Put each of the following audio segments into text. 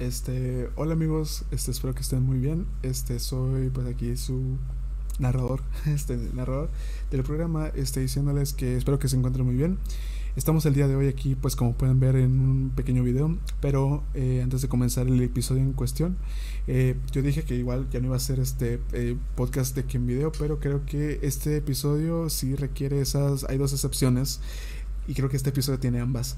Este, hola amigos, este, espero que estén muy bien. Este, soy pues aquí su narrador, este, narrador del programa, este, diciéndoles que espero que se encuentren muy bien. Estamos el día de hoy aquí, pues como pueden ver en un pequeño video, pero eh, antes de comenzar el episodio en cuestión, eh, yo dije que igual ya no iba a ser este eh, podcast de que en video, pero creo que este episodio sí requiere esas, hay dos excepciones y creo que este episodio tiene ambas.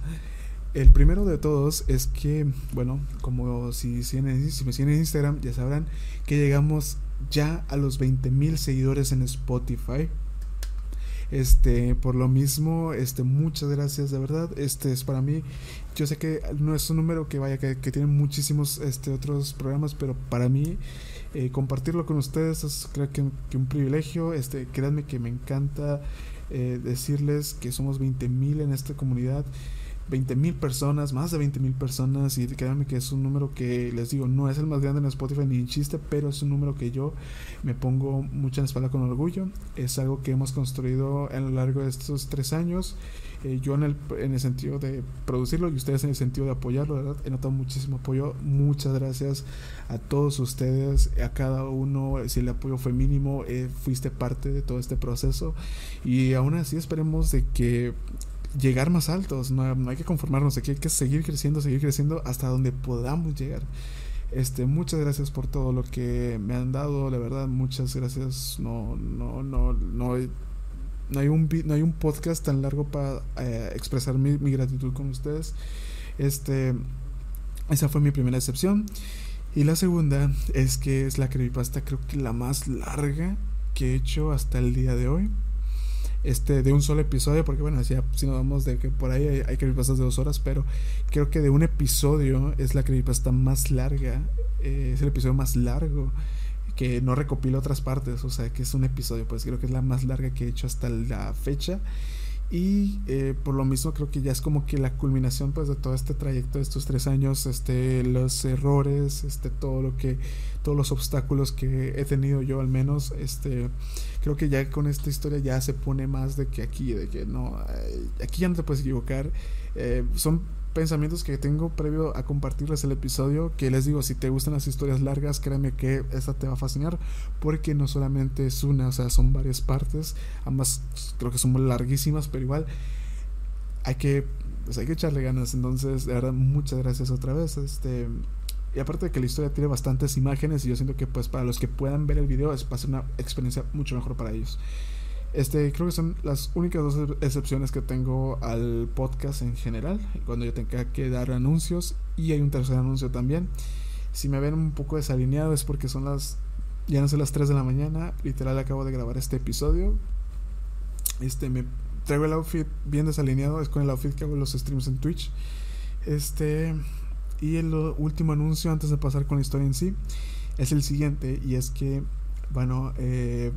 El primero de todos es que, bueno, como si, si, me siguen en Instagram, ya sabrán que llegamos ya a los 20.000 seguidores en Spotify. Este, por lo mismo, este, muchas gracias de verdad. Este es para mí. Yo sé que no es un número que vaya, que, que tiene muchísimos este, otros programas, pero para mí eh, compartirlo con ustedes es creo que, un privilegio. Este, créanme que me encanta eh, decirles que somos 20.000 en esta comunidad. 20 mil personas, más de 20 mil personas, y créanme que es un número que les digo, no es el más grande en Spotify ni en chiste, pero es un número que yo me pongo mucho en la espalda con orgullo. Es algo que hemos construido a lo largo de estos tres años. Eh, yo en el, en el sentido de producirlo y ustedes en el sentido de apoyarlo, ¿verdad? He notado muchísimo apoyo. Muchas gracias a todos ustedes, a cada uno. Si el apoyo fue mínimo, eh, fuiste parte de todo este proceso. Y aún así esperemos de que llegar más altos, no, hay que conformarnos aquí, hay que seguir creciendo, seguir creciendo hasta donde podamos llegar. Este, muchas gracias por todo lo que me han dado, la verdad, muchas gracias. No, no, no, no, no hay un no hay un podcast tan largo para eh, expresar mi, mi, gratitud con ustedes. Este, esa fue mi primera excepción. Y la segunda es que es la creepypasta, creo que la más larga que he hecho hasta el día de hoy este, de un solo episodio, porque bueno, ya si nos vamos de que por ahí hay, hay creepypastas de dos horas, pero creo que de un episodio es la creepypasta más larga, eh, es el episodio más largo que no recopila otras partes, o sea que es un episodio, pues creo que es la más larga que he hecho hasta la fecha. Y eh, por lo mismo creo que ya es como que la culminación pues de todo este trayecto de estos tres años, este, los errores, este, todo lo que, todos los obstáculos que he tenido yo al menos, este, creo que ya con esta historia ya se pone más de que aquí, de que no, aquí ya no te puedes equivocar. Eh, son pensamientos que tengo previo a compartirles el episodio, que les digo, si te gustan las historias largas, créeme que esta te va a fascinar, porque no solamente es una, o sea, son varias partes, ambas creo que son muy larguísimas, pero igual hay que, pues hay que echarle ganas, entonces, de verdad, muchas gracias otra vez, este... Y aparte de que la historia tiene bastantes imágenes y yo siento que pues para los que puedan ver el video es va a ser una experiencia mucho mejor para ellos. Este, creo que son las únicas dos excepciones que tengo al podcast en general, cuando yo tenga que dar anuncios y hay un tercer anuncio también. Si me ven un poco desalineado es porque son las ya no son las 3 de la mañana, literal acabo de grabar este episodio. Este me traigo el outfit bien desalineado, es con el outfit que hago los streams en Twitch. Este y el último anuncio antes de pasar con la historia en sí es el siguiente y es que bueno, eh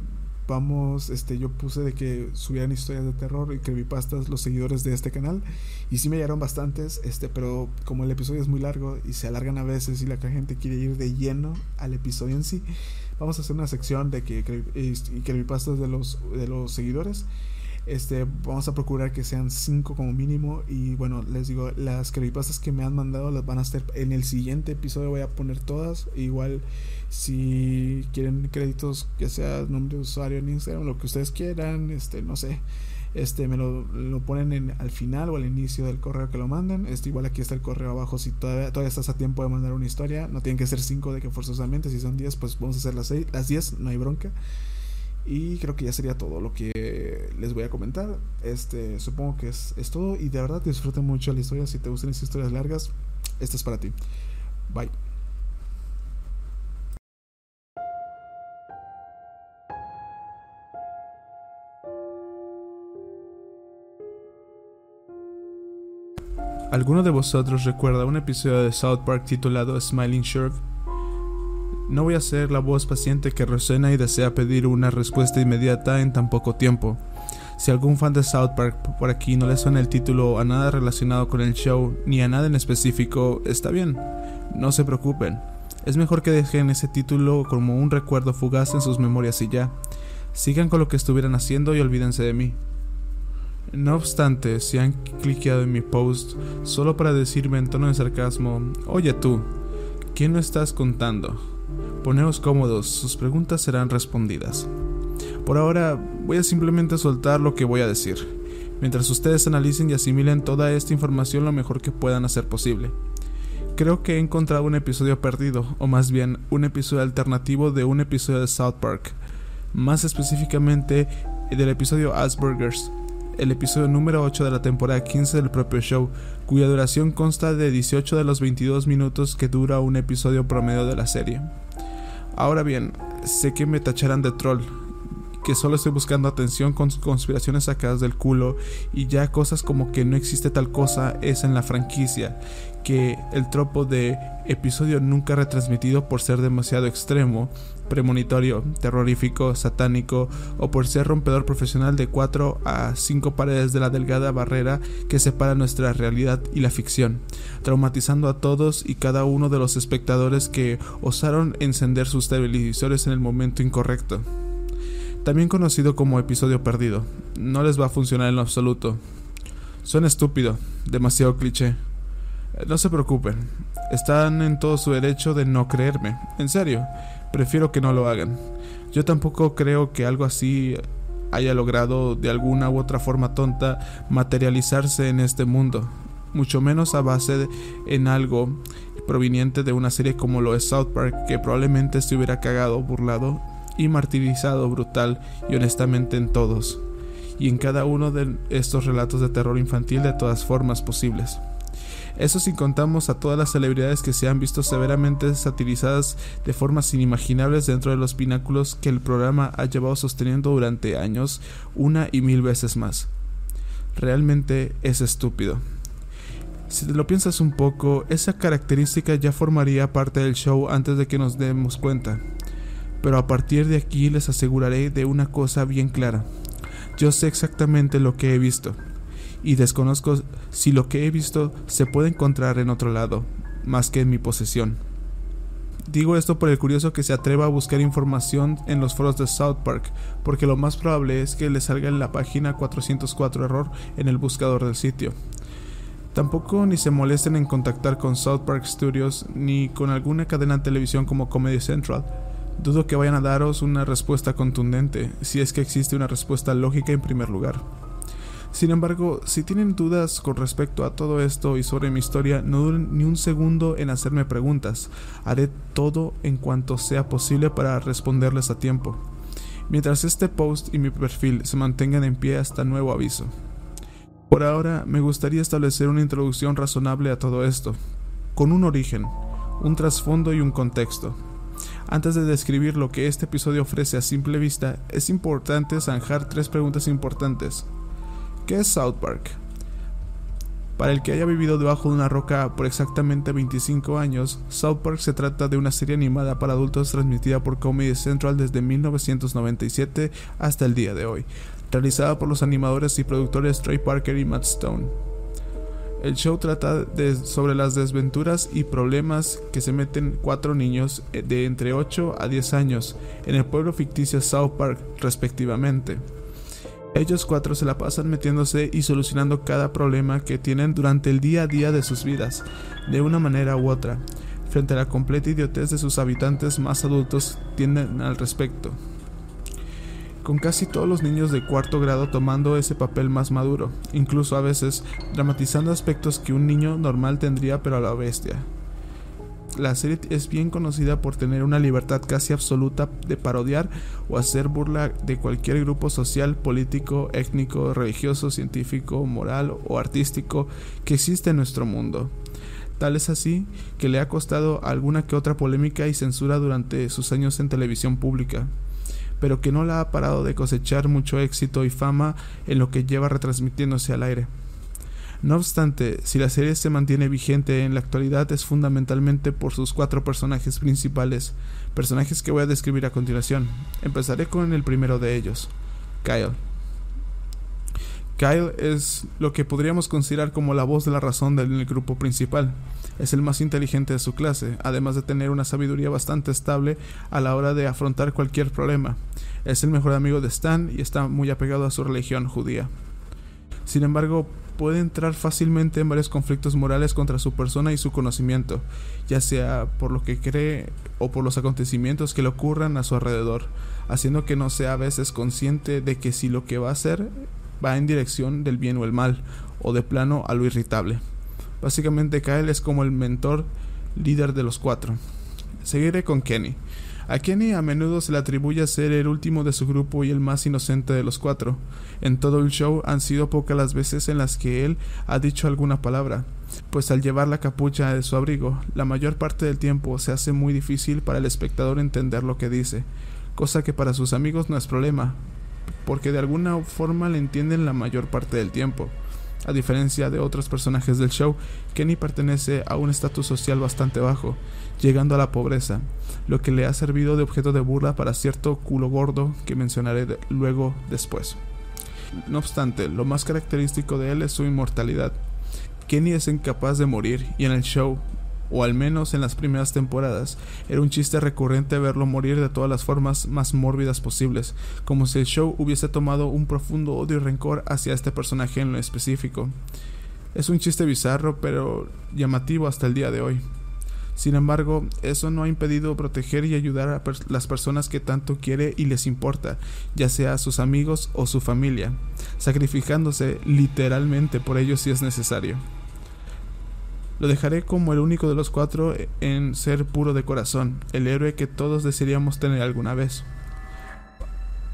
vamos, este, yo puse de que subieran historias de terror y creepypastas los seguidores de este canal y sí me llegaron bastantes, este, pero como el episodio es muy largo y se alargan a veces y la gente quiere ir de lleno al episodio en sí, vamos a hacer una sección de que y creepypastas de los de los seguidores. Este, vamos a procurar que sean cinco como mínimo y bueno, les digo, las creepypastas que me han mandado las van a estar en el siguiente episodio voy a poner todas, igual si quieren créditos que sea nombre de usuario en Instagram, lo que ustedes quieran, este, no sé, este, me lo, lo ponen en, al final o al inicio del correo que lo manden. Este, igual aquí está el correo abajo. Si todavía, todavía estás a tiempo de mandar una historia, no tienen que ser 5 de que forzosamente. Si son 10, pues vamos a hacer las, seis, las 10, no hay bronca. Y creo que ya sería todo lo que les voy a comentar. Este, supongo que es, es todo. Y de verdad disfruten mucho la historia. Si te gustan esas historias largas, esta es para ti. Bye. ¿Alguno de vosotros recuerda un episodio de South Park titulado Smiling Shark? No voy a ser la voz paciente que resuena y desea pedir una respuesta inmediata en tan poco tiempo. Si algún fan de South Park por aquí no le suena el título a nada relacionado con el show ni a nada en específico, está bien, no se preocupen. Es mejor que dejen ese título como un recuerdo fugaz en sus memorias y ya. Sigan con lo que estuvieran haciendo y olvídense de mí. No obstante, si han cliqueado en mi post solo para decirme en tono de sarcasmo, oye tú, ¿Quién no estás contando? Poneos cómodos, sus preguntas serán respondidas. Por ahora voy a simplemente soltar lo que voy a decir, mientras ustedes analicen y asimilen toda esta información lo mejor que puedan hacer posible. Creo que he encontrado un episodio perdido, o más bien un episodio alternativo de un episodio de South Park, más específicamente del episodio Asperger's, el episodio número 8 de la temporada 15 del propio show, cuya duración consta de 18 de los 22 minutos que dura un episodio promedio de la serie. Ahora bien, sé que me tacharán de troll, que solo estoy buscando atención con conspiraciones sacadas del culo y ya cosas como que no existe tal cosa es en la franquicia, que el tropo de episodio nunca retransmitido por ser demasiado extremo, premonitorio, terrorífico, satánico o por ser rompedor profesional de 4 a 5 paredes de la delgada barrera que separa nuestra realidad y la ficción, traumatizando a todos y cada uno de los espectadores que osaron encender sus televisores en el momento incorrecto también conocido como episodio perdido. No les va a funcionar en lo absoluto. Suena estúpido, demasiado cliché. No se preocupen, están en todo su derecho de no creerme. En serio, prefiero que no lo hagan. Yo tampoco creo que algo así haya logrado de alguna u otra forma tonta materializarse en este mundo, mucho menos a base de, en algo proveniente de una serie como lo es South Park, que probablemente se hubiera cagado, burlado y martirizado brutal y honestamente en todos, y en cada uno de estos relatos de terror infantil de todas formas posibles. Eso sin contamos a todas las celebridades que se han visto severamente satirizadas de formas inimaginables dentro de los pináculos que el programa ha llevado sosteniendo durante años, una y mil veces más. Realmente es estúpido. Si te lo piensas un poco, esa característica ya formaría parte del show antes de que nos demos cuenta. Pero a partir de aquí les aseguraré de una cosa bien clara. Yo sé exactamente lo que he visto, y desconozco si lo que he visto se puede encontrar en otro lado, más que en mi posesión. Digo esto por el curioso que se atreva a buscar información en los foros de South Park, porque lo más probable es que le salga en la página 404 error en el buscador del sitio. Tampoco ni se molesten en contactar con South Park Studios ni con alguna cadena de televisión como Comedy Central, Dudo que vayan a daros una respuesta contundente, si es que existe una respuesta lógica en primer lugar. Sin embargo, si tienen dudas con respecto a todo esto y sobre mi historia, no duren ni un segundo en hacerme preguntas. Haré todo en cuanto sea posible para responderles a tiempo. Mientras este post y mi perfil se mantengan en pie hasta nuevo aviso. Por ahora, me gustaría establecer una introducción razonable a todo esto, con un origen, un trasfondo y un contexto. Antes de describir lo que este episodio ofrece a simple vista, es importante zanjar tres preguntas importantes. ¿Qué es South Park? Para el que haya vivido debajo de una roca por exactamente 25 años, South Park se trata de una serie animada para adultos transmitida por Comedy Central desde 1997 hasta el día de hoy, realizada por los animadores y productores Trey Parker y Matt Stone. El show trata de, sobre las desventuras y problemas que se meten cuatro niños eh, de entre 8 a 10 años en el pueblo ficticio South Park respectivamente. Ellos cuatro se la pasan metiéndose y solucionando cada problema que tienen durante el día a día de sus vidas, de una manera u otra, frente a la completa idiotez de sus habitantes más adultos tienden al respecto con casi todos los niños de cuarto grado tomando ese papel más maduro, incluso a veces dramatizando aspectos que un niño normal tendría pero a la bestia. La serie es bien conocida por tener una libertad casi absoluta de parodiar o hacer burla de cualquier grupo social, político, étnico, religioso, científico, moral o artístico que existe en nuestro mundo. Tal es así que le ha costado alguna que otra polémica y censura durante sus años en televisión pública pero que no la ha parado de cosechar mucho éxito y fama en lo que lleva retransmitiéndose al aire. No obstante, si la serie se mantiene vigente en la actualidad es fundamentalmente por sus cuatro personajes principales, personajes que voy a describir a continuación. Empezaré con el primero de ellos, Kyle. Kyle es lo que podríamos considerar como la voz de la razón del grupo principal. Es el más inteligente de su clase, además de tener una sabiduría bastante estable a la hora de afrontar cualquier problema. Es el mejor amigo de Stan y está muy apegado a su religión judía. Sin embargo, puede entrar fácilmente en varios conflictos morales contra su persona y su conocimiento, ya sea por lo que cree o por los acontecimientos que le ocurran a su alrededor, haciendo que no sea a veces consciente de que si lo que va a hacer va en dirección del bien o el mal, o de plano a lo irritable. Básicamente Kyle es como el mentor líder de los cuatro. Seguiré con Kenny. A Kenny a menudo se le atribuye ser el último de su grupo y el más inocente de los cuatro. En todo el show han sido pocas las veces en las que él ha dicho alguna palabra, pues al llevar la capucha de su abrigo, la mayor parte del tiempo se hace muy difícil para el espectador entender lo que dice, cosa que para sus amigos no es problema, porque de alguna forma le entienden la mayor parte del tiempo. A diferencia de otros personajes del show, Kenny pertenece a un estatus social bastante bajo, llegando a la pobreza, lo que le ha servido de objeto de burla para cierto culo gordo que mencionaré luego después. No obstante, lo más característico de él es su inmortalidad. Kenny es incapaz de morir y en el show o al menos en las primeras temporadas, era un chiste recurrente verlo morir de todas las formas más mórbidas posibles, como si el show hubiese tomado un profundo odio y rencor hacia este personaje en lo específico. Es un chiste bizarro, pero llamativo hasta el día de hoy. Sin embargo, eso no ha impedido proteger y ayudar a las personas que tanto quiere y les importa, ya sea sus amigos o su familia, sacrificándose literalmente por ellos si es necesario. Lo dejaré como el único de los cuatro en ser puro de corazón, el héroe que todos desearíamos tener alguna vez.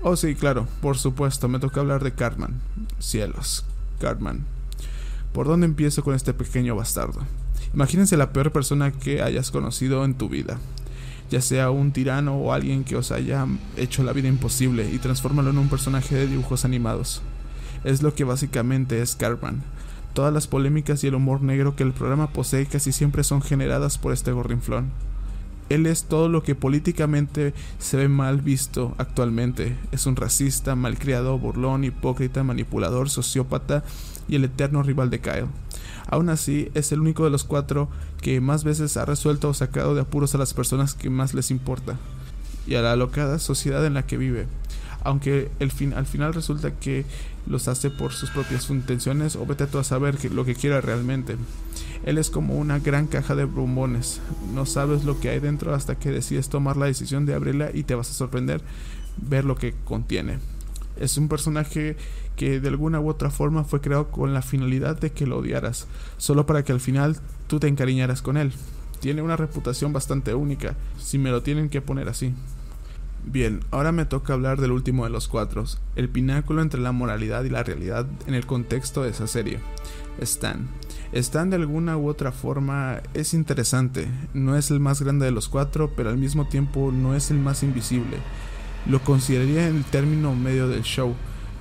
Oh sí, claro, por supuesto, me toca hablar de Cartman. Cielos, Cartman. ¿Por dónde empiezo con este pequeño bastardo? Imagínense la peor persona que hayas conocido en tu vida, ya sea un tirano o alguien que os haya hecho la vida imposible y transfórmalo en un personaje de dibujos animados. Es lo que básicamente es Cartman, Todas las polémicas y el humor negro que el programa posee casi siempre son generadas por este gorrinflón. Él es todo lo que políticamente se ve mal visto actualmente. Es un racista, malcriado, burlón, hipócrita, manipulador, sociópata y el eterno rival de Kyle. Aún así, es el único de los cuatro que más veces ha resuelto o sacado de apuros a las personas que más les importa y a la alocada sociedad en la que vive aunque al final resulta que los hace por sus propias intenciones o vete tú a saber lo que quiera realmente. Él es como una gran caja de bombones, no sabes lo que hay dentro hasta que decides tomar la decisión de abrirla y te vas a sorprender ver lo que contiene. Es un personaje que de alguna u otra forma fue creado con la finalidad de que lo odiaras, solo para que al final tú te encariñaras con él. Tiene una reputación bastante única, si me lo tienen que poner así. Bien, ahora me toca hablar del último de los cuatro, el pináculo entre la moralidad y la realidad en el contexto de esa serie. Stan. Stan de alguna u otra forma es interesante, no es el más grande de los cuatro, pero al mismo tiempo no es el más invisible. Lo consideraría en el término medio del show.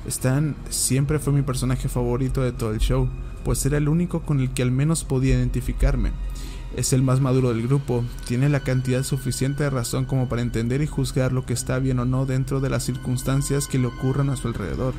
Stan siempre fue mi personaje favorito de todo el show, pues era el único con el que al menos podía identificarme. Es el más maduro del grupo, tiene la cantidad suficiente de razón como para entender y juzgar lo que está bien o no dentro de las circunstancias que le ocurran a su alrededor.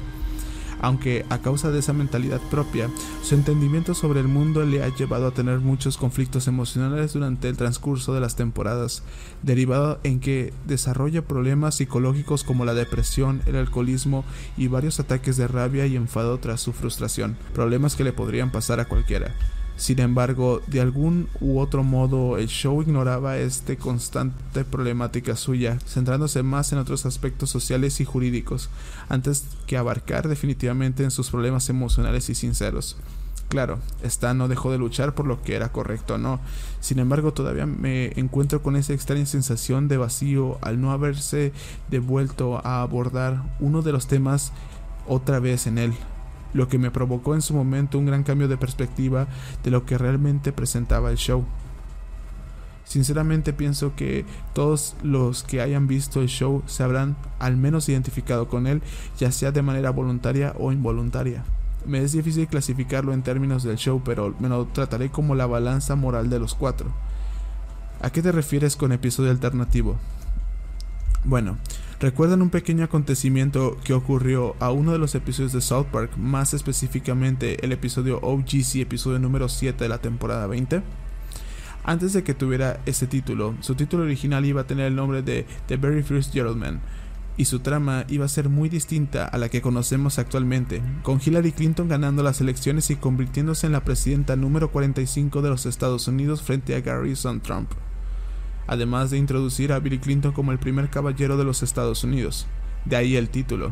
Aunque a causa de esa mentalidad propia, su entendimiento sobre el mundo le ha llevado a tener muchos conflictos emocionales durante el transcurso de las temporadas, derivado en que desarrolla problemas psicológicos como la depresión, el alcoholismo y varios ataques de rabia y enfado tras su frustración, problemas que le podrían pasar a cualquiera. Sin embargo, de algún u otro modo, el show ignoraba esta constante problemática suya, centrándose más en otros aspectos sociales y jurídicos, antes que abarcar definitivamente en sus problemas emocionales y sinceros. Claro, Stan no dejó de luchar por lo que era correcto o no. Sin embargo, todavía me encuentro con esa extraña sensación de vacío al no haberse devuelto a abordar uno de los temas otra vez en él, lo que me provocó en su momento un gran cambio de perspectiva de lo que realmente presentaba el show. Sinceramente pienso que todos los que hayan visto el show se habrán al menos identificado con él, ya sea de manera voluntaria o involuntaria. Me es difícil clasificarlo en términos del show, pero me lo trataré como la balanza moral de los cuatro. ¿A qué te refieres con episodio alternativo? Bueno, ¿Recuerdan un pequeño acontecimiento que ocurrió a uno de los episodios de South Park, más específicamente el episodio OGC, episodio número 7 de la temporada 20? Antes de que tuviera ese título, su título original iba a tener el nombre de The Very First Gentleman, y su trama iba a ser muy distinta a la que conocemos actualmente, con Hillary Clinton ganando las elecciones y convirtiéndose en la presidenta número 45 de los Estados Unidos frente a Garrison Trump, además de introducir a Bill Clinton como el primer caballero de los Estados Unidos, de ahí el título.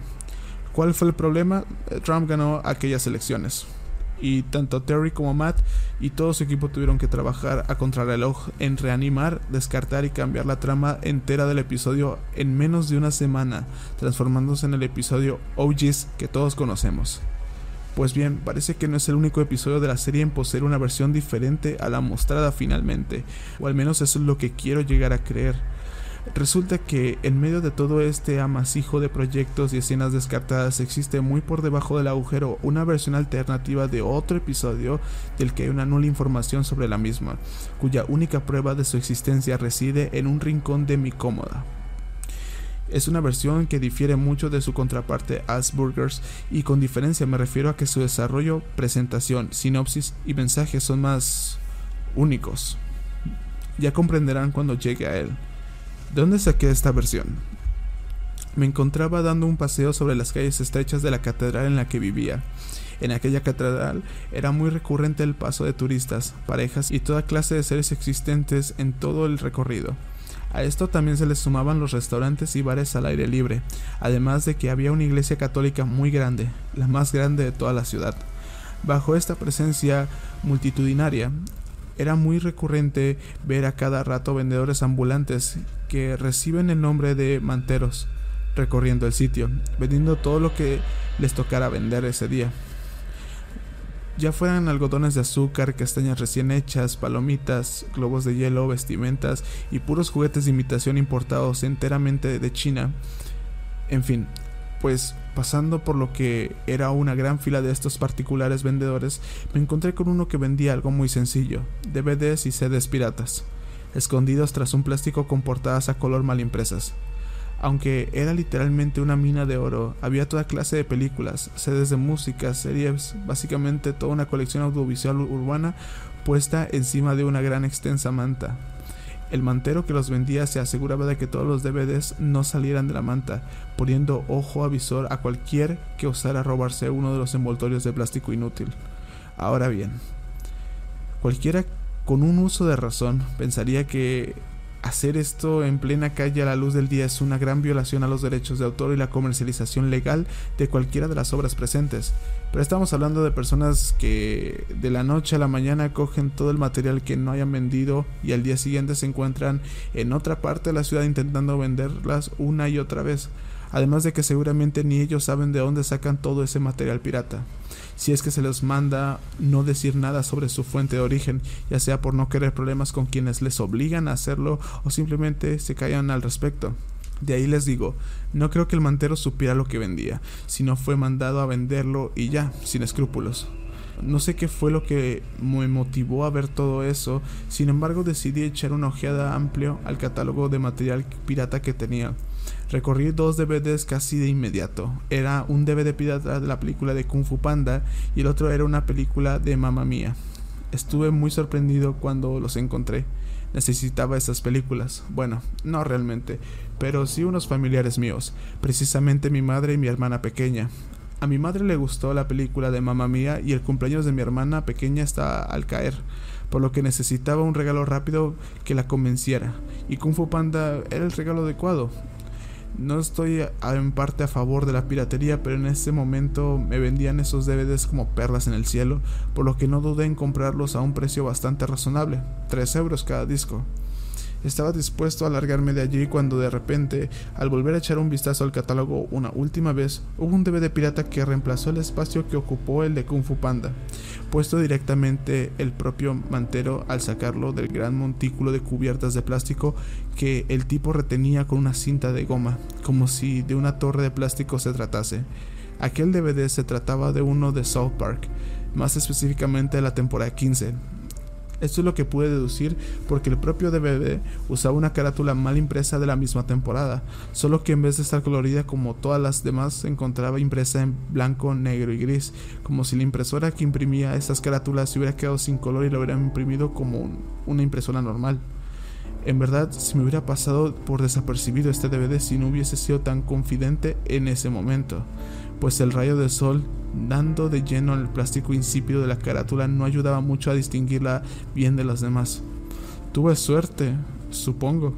¿Cuál fue el problema? Eh, Trump ganó aquellas elecciones y tanto Terry como Matt y todo su equipo tuvieron que trabajar a contrarreloj en reanimar, descartar y cambiar la trama entera del episodio en menos de una semana, transformándose en el episodio OGs que todos conocemos. Pues bien, parece que no es el único episodio de la serie en poseer una versión diferente a la mostrada finalmente, o al menos eso es lo que quiero llegar a creer. Resulta que en medio de todo este amasijo de proyectos y escenas descartadas existe muy por debajo del agujero una versión alternativa de otro episodio del que hay una nula información sobre la misma, cuya única prueba de su existencia reside en un rincón de mi cómoda. Es una versión que difiere mucho de su contraparte Asburgers y con diferencia me refiero a que su desarrollo, presentación, sinopsis y mensaje son más únicos. Ya comprenderán cuando llegue a él. ¿De dónde saqué esta versión? Me encontraba dando un paseo sobre las calles estrechas de la catedral en la que vivía. En aquella catedral era muy recurrente el paso de turistas, parejas y toda clase de seres existentes en todo el recorrido. A esto también se les sumaban los restaurantes y bares al aire libre, además de que había una iglesia católica muy grande, la más grande de toda la ciudad. Bajo esta presencia multitudinaria, era muy recurrente ver a cada rato vendedores ambulantes que reciben el nombre de manteros recorriendo el sitio, vendiendo todo lo que les tocara vender ese día. Ya fueran algodones de azúcar, castañas recién hechas, palomitas, globos de hielo, vestimentas y puros juguetes de imitación importados enteramente de China. En fin, pues pasando por lo que era una gran fila de estos particulares vendedores, me encontré con uno que vendía algo muy sencillo, DVDs y CDs piratas, escondidos tras un plástico con portadas a color mal impresas. Aunque era literalmente una mina de oro, había toda clase de películas, sedes de música, series, básicamente toda una colección audiovisual urbana puesta encima de una gran extensa manta. El mantero que los vendía se aseguraba de que todos los DVDs no salieran de la manta, poniendo ojo avisor a cualquier que osara robarse uno de los envoltorios de plástico inútil. Ahora bien, cualquiera con un uso de razón pensaría que Hacer esto en plena calle a la luz del día es una gran violación a los derechos de autor y la comercialización legal de cualquiera de las obras presentes. Pero estamos hablando de personas que de la noche a la mañana cogen todo el material que no hayan vendido y al día siguiente se encuentran en otra parte de la ciudad intentando venderlas una y otra vez. Además de que seguramente ni ellos saben de dónde sacan todo ese material pirata si es que se les manda no decir nada sobre su fuente de origen, ya sea por no querer problemas con quienes les obligan a hacerlo o simplemente se callan al respecto. De ahí les digo, no creo que el mantero supiera lo que vendía, sino fue mandado a venderlo y ya, sin escrúpulos. No sé qué fue lo que me motivó a ver todo eso, sin embargo decidí echar una ojeada amplio al catálogo de material pirata que tenía. Recorrí dos DVDs casi de inmediato. Era un DVD pirata de la película de Kung Fu Panda y el otro era una película de Mamma Mía. Estuve muy sorprendido cuando los encontré. Necesitaba esas películas. Bueno, no realmente, pero sí unos familiares míos, precisamente mi madre y mi hermana pequeña. A mi madre le gustó la película de Mamma Mía y el cumpleaños de mi hermana pequeña está al caer, por lo que necesitaba un regalo rápido que la convenciera. Y Kung Fu Panda era el regalo adecuado. No estoy en parte a favor de la piratería, pero en ese momento me vendían esos DVDs como perlas en el cielo, por lo que no dudé en comprarlos a un precio bastante razonable, 3 euros cada disco. Estaba dispuesto a largarme de allí cuando de repente, al volver a echar un vistazo al catálogo una última vez, hubo un DVD pirata que reemplazó el espacio que ocupó el de Kung Fu Panda, puesto directamente el propio mantero al sacarlo del gran montículo de cubiertas de plástico que el tipo retenía con una cinta de goma, como si de una torre de plástico se tratase. Aquel DVD se trataba de uno de South Park, más específicamente de la temporada 15, esto es lo que pude deducir porque el propio DVD usaba una carátula mal impresa de la misma temporada, solo que en vez de estar colorida como todas las demás se encontraba impresa en blanco, negro y gris, como si la impresora que imprimía esas carátulas se hubiera quedado sin color y lo hubiera imprimido como una impresora normal. En verdad, si me hubiera pasado por desapercibido este DVD si no hubiese sido tan confidente en ese momento, pues el rayo del sol dando de lleno el plástico insípido de la carátula no ayudaba mucho a distinguirla bien de las demás. Tuve suerte, supongo.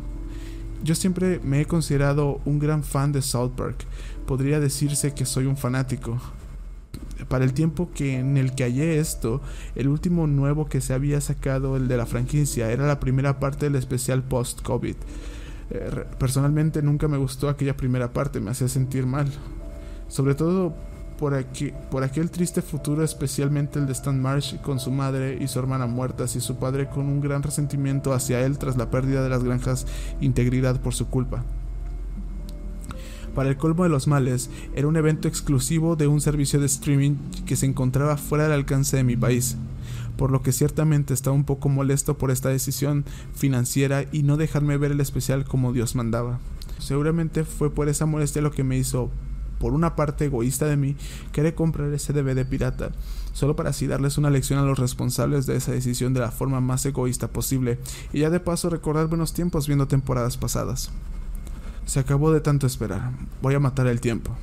Yo siempre me he considerado un gran fan de South Park. Podría decirse que soy un fanático. Para el tiempo que en el que hallé esto, el último nuevo que se había sacado, el de la franquicia, era la primera parte del especial post-COVID. Eh, personalmente nunca me gustó aquella primera parte, me hacía sentir mal. Sobre todo por, por aquel triste futuro, especialmente el de Stan Marsh con su madre y su hermana muertas y su padre con un gran resentimiento hacia él tras la pérdida de las granjas Integridad por su culpa. Para el colmo de los males, era un evento exclusivo de un servicio de streaming que se encontraba fuera del alcance de mi país, por lo que ciertamente estaba un poco molesto por esta decisión financiera y no dejarme ver el especial como Dios mandaba. Seguramente fue por esa molestia lo que me hizo por una parte egoísta de mí, querer comprar ese DVD pirata, solo para así darles una lección a los responsables de esa decisión de la forma más egoísta posible, y ya de paso recordar buenos tiempos viendo temporadas pasadas. Se acabó de tanto esperar, voy a matar el tiempo.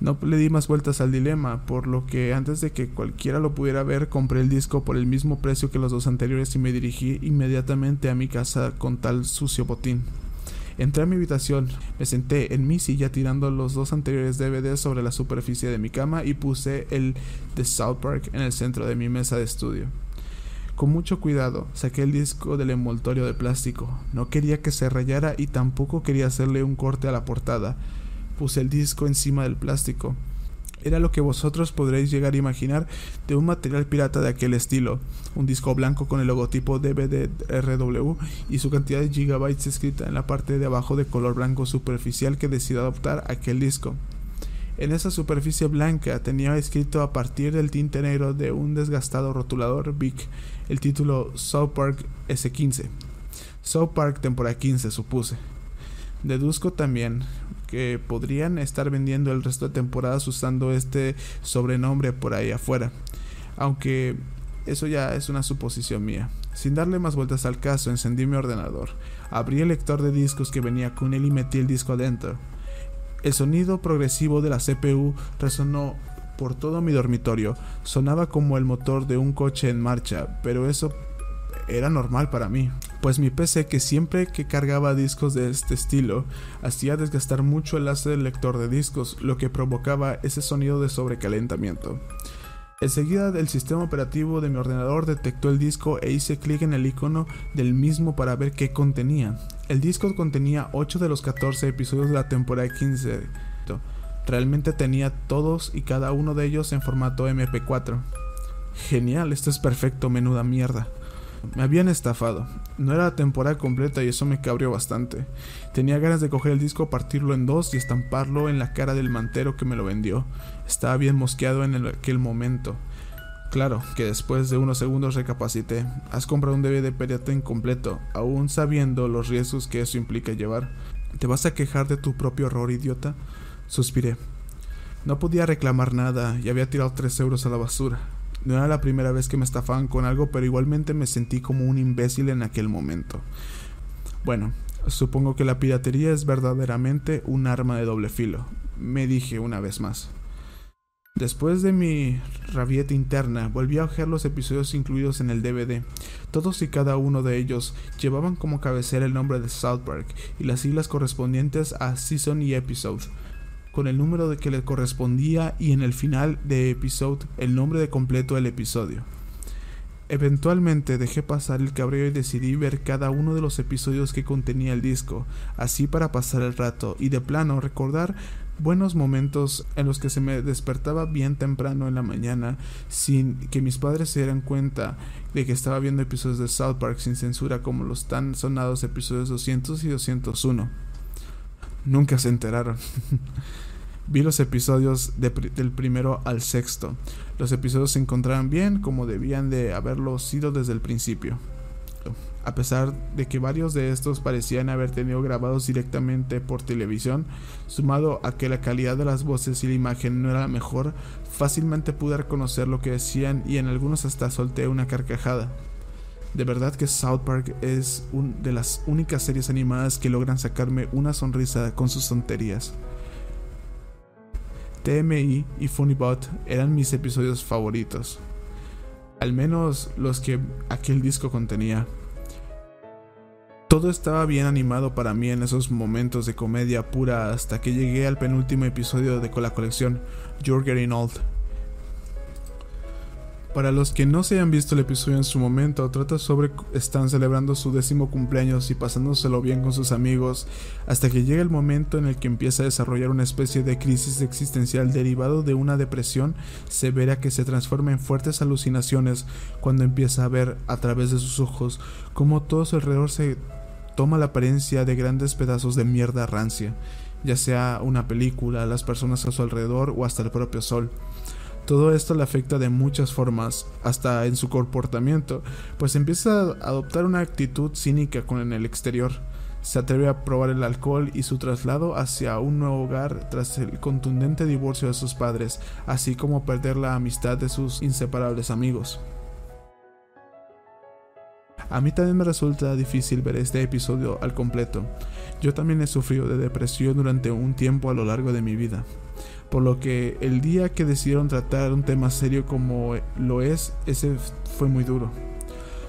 No le di más vueltas al dilema, por lo que antes de que cualquiera lo pudiera ver, compré el disco por el mismo precio que los dos anteriores y me dirigí inmediatamente a mi casa con tal sucio botín. Entré a mi habitación, me senté en mi silla tirando los dos anteriores DVDs sobre la superficie de mi cama y puse el de South Park en el centro de mi mesa de estudio. Con mucho cuidado saqué el disco del envoltorio de plástico. No quería que se rayara y tampoco quería hacerle un corte a la portada. Puse el disco encima del plástico era lo que vosotros podréis llegar a imaginar de un material pirata de aquel estilo, un disco blanco con el logotipo DVD-RW y su cantidad de gigabytes escrita en la parte de abajo de color blanco superficial que decidió adoptar aquel disco. En esa superficie blanca tenía escrito a partir del tinte negro de un desgastado rotulador Bic el título South Park S15. South Park temporada 15 supuse. Deduzco también que podrían estar vendiendo el resto de temporadas usando este sobrenombre por ahí afuera. Aunque eso ya es una suposición mía. Sin darle más vueltas al caso, encendí mi ordenador, abrí el lector de discos que venía con él y metí el disco adentro. El sonido progresivo de la CPU resonó por todo mi dormitorio. Sonaba como el motor de un coche en marcha, pero eso era normal para mí pues mi PC que siempre que cargaba discos de este estilo hacía desgastar mucho el láser del lector de discos, lo que provocaba ese sonido de sobrecalentamiento. Enseguida el sistema operativo de mi ordenador detectó el disco e hice clic en el icono del mismo para ver qué contenía. El disco contenía 8 de los 14 episodios de la temporada 15. Realmente tenía todos y cada uno de ellos en formato MP4. Genial, esto es perfecto, menuda mierda. Me habían estafado. No era la temporada completa y eso me cabrió bastante. Tenía ganas de coger el disco, partirlo en dos y estamparlo en la cara del mantero que me lo vendió. Estaba bien mosqueado en aquel momento. Claro, que después de unos segundos recapacité. Has comprado un DVD pirata incompleto, aún sabiendo los riesgos que eso implica llevar. ¿Te vas a quejar de tu propio error, idiota? Suspiré. No podía reclamar nada y había tirado tres euros a la basura. No era la primera vez que me estafaban con algo, pero igualmente me sentí como un imbécil en aquel momento. Bueno, supongo que la piratería es verdaderamente un arma de doble filo, me dije una vez más. Después de mi rabieta interna, volví a ojear los episodios incluidos en el DVD. Todos y cada uno de ellos llevaban como cabecera el nombre de South Park y las siglas correspondientes a Season y Episode con el número de que le correspondía y en el final de episodio el nombre de completo del episodio. Eventualmente dejé pasar el cabreo y decidí ver cada uno de los episodios que contenía el disco, así para pasar el rato y de plano recordar buenos momentos en los que se me despertaba bien temprano en la mañana sin que mis padres se dieran cuenta de que estaba viendo episodios de South Park sin censura como los tan sonados episodios 200 y 201. Nunca se enteraron. Vi los episodios del primero al sexto. Los episodios se encontraban bien como debían de haberlo sido desde el principio. A pesar de que varios de estos parecían haber tenido grabados directamente por televisión, sumado a que la calidad de las voces y la imagen no era la mejor, fácilmente pude reconocer lo que decían y en algunos hasta solté una carcajada. De verdad que South Park es una de las únicas series animadas que logran sacarme una sonrisa con sus tonterías. TMI y Funnybot eran mis episodios favoritos. Al menos los que aquel disco contenía. Todo estaba bien animado para mí en esos momentos de comedia pura hasta que llegué al penúltimo episodio de la colección Getting Old. Para los que no se hayan visto el episodio en su momento, trata sobre están celebrando su décimo cumpleaños y pasándoselo bien con sus amigos, hasta que llega el momento en el que empieza a desarrollar una especie de crisis existencial derivado de una depresión severa que se transforma en fuertes alucinaciones cuando empieza a ver a través de sus ojos cómo todo su alrededor se toma la apariencia de grandes pedazos de mierda rancia, ya sea una película, las personas a su alrededor o hasta el propio sol. Todo esto le afecta de muchas formas, hasta en su comportamiento, pues empieza a adoptar una actitud cínica con el exterior. Se atreve a probar el alcohol y su traslado hacia un nuevo hogar tras el contundente divorcio de sus padres, así como perder la amistad de sus inseparables amigos. A mí también me resulta difícil ver este episodio al completo. Yo también he sufrido de depresión durante un tiempo a lo largo de mi vida por lo que el día que decidieron tratar un tema serio como lo es, ese fue muy duro.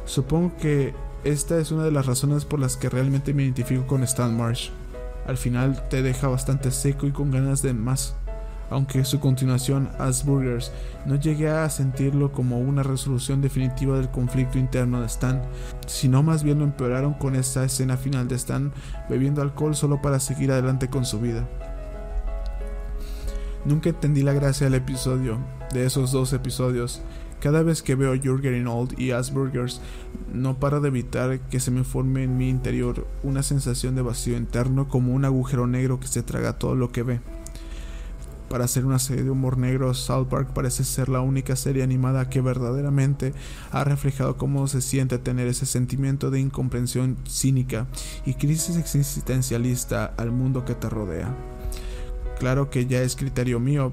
Supongo que esta es una de las razones por las que realmente me identifico con Stan Marsh. Al final te deja bastante seco y con ganas de más. Aunque su continuación, Asburgers, no llegué a sentirlo como una resolución definitiva del conflicto interno de Stan, sino más bien lo empeoraron con esa escena final de Stan bebiendo alcohol solo para seguir adelante con su vida. Nunca entendí la gracia del episodio, de esos dos episodios. Cada vez que veo Getting Old y Asperger's, no paro de evitar que se me forme en mi interior una sensación de vacío interno como un agujero negro que se traga todo lo que ve. Para hacer una serie de humor negro, South Park parece ser la única serie animada que verdaderamente ha reflejado cómo se siente tener ese sentimiento de incomprensión cínica y crisis existencialista al mundo que te rodea. Claro que ya es criterio mío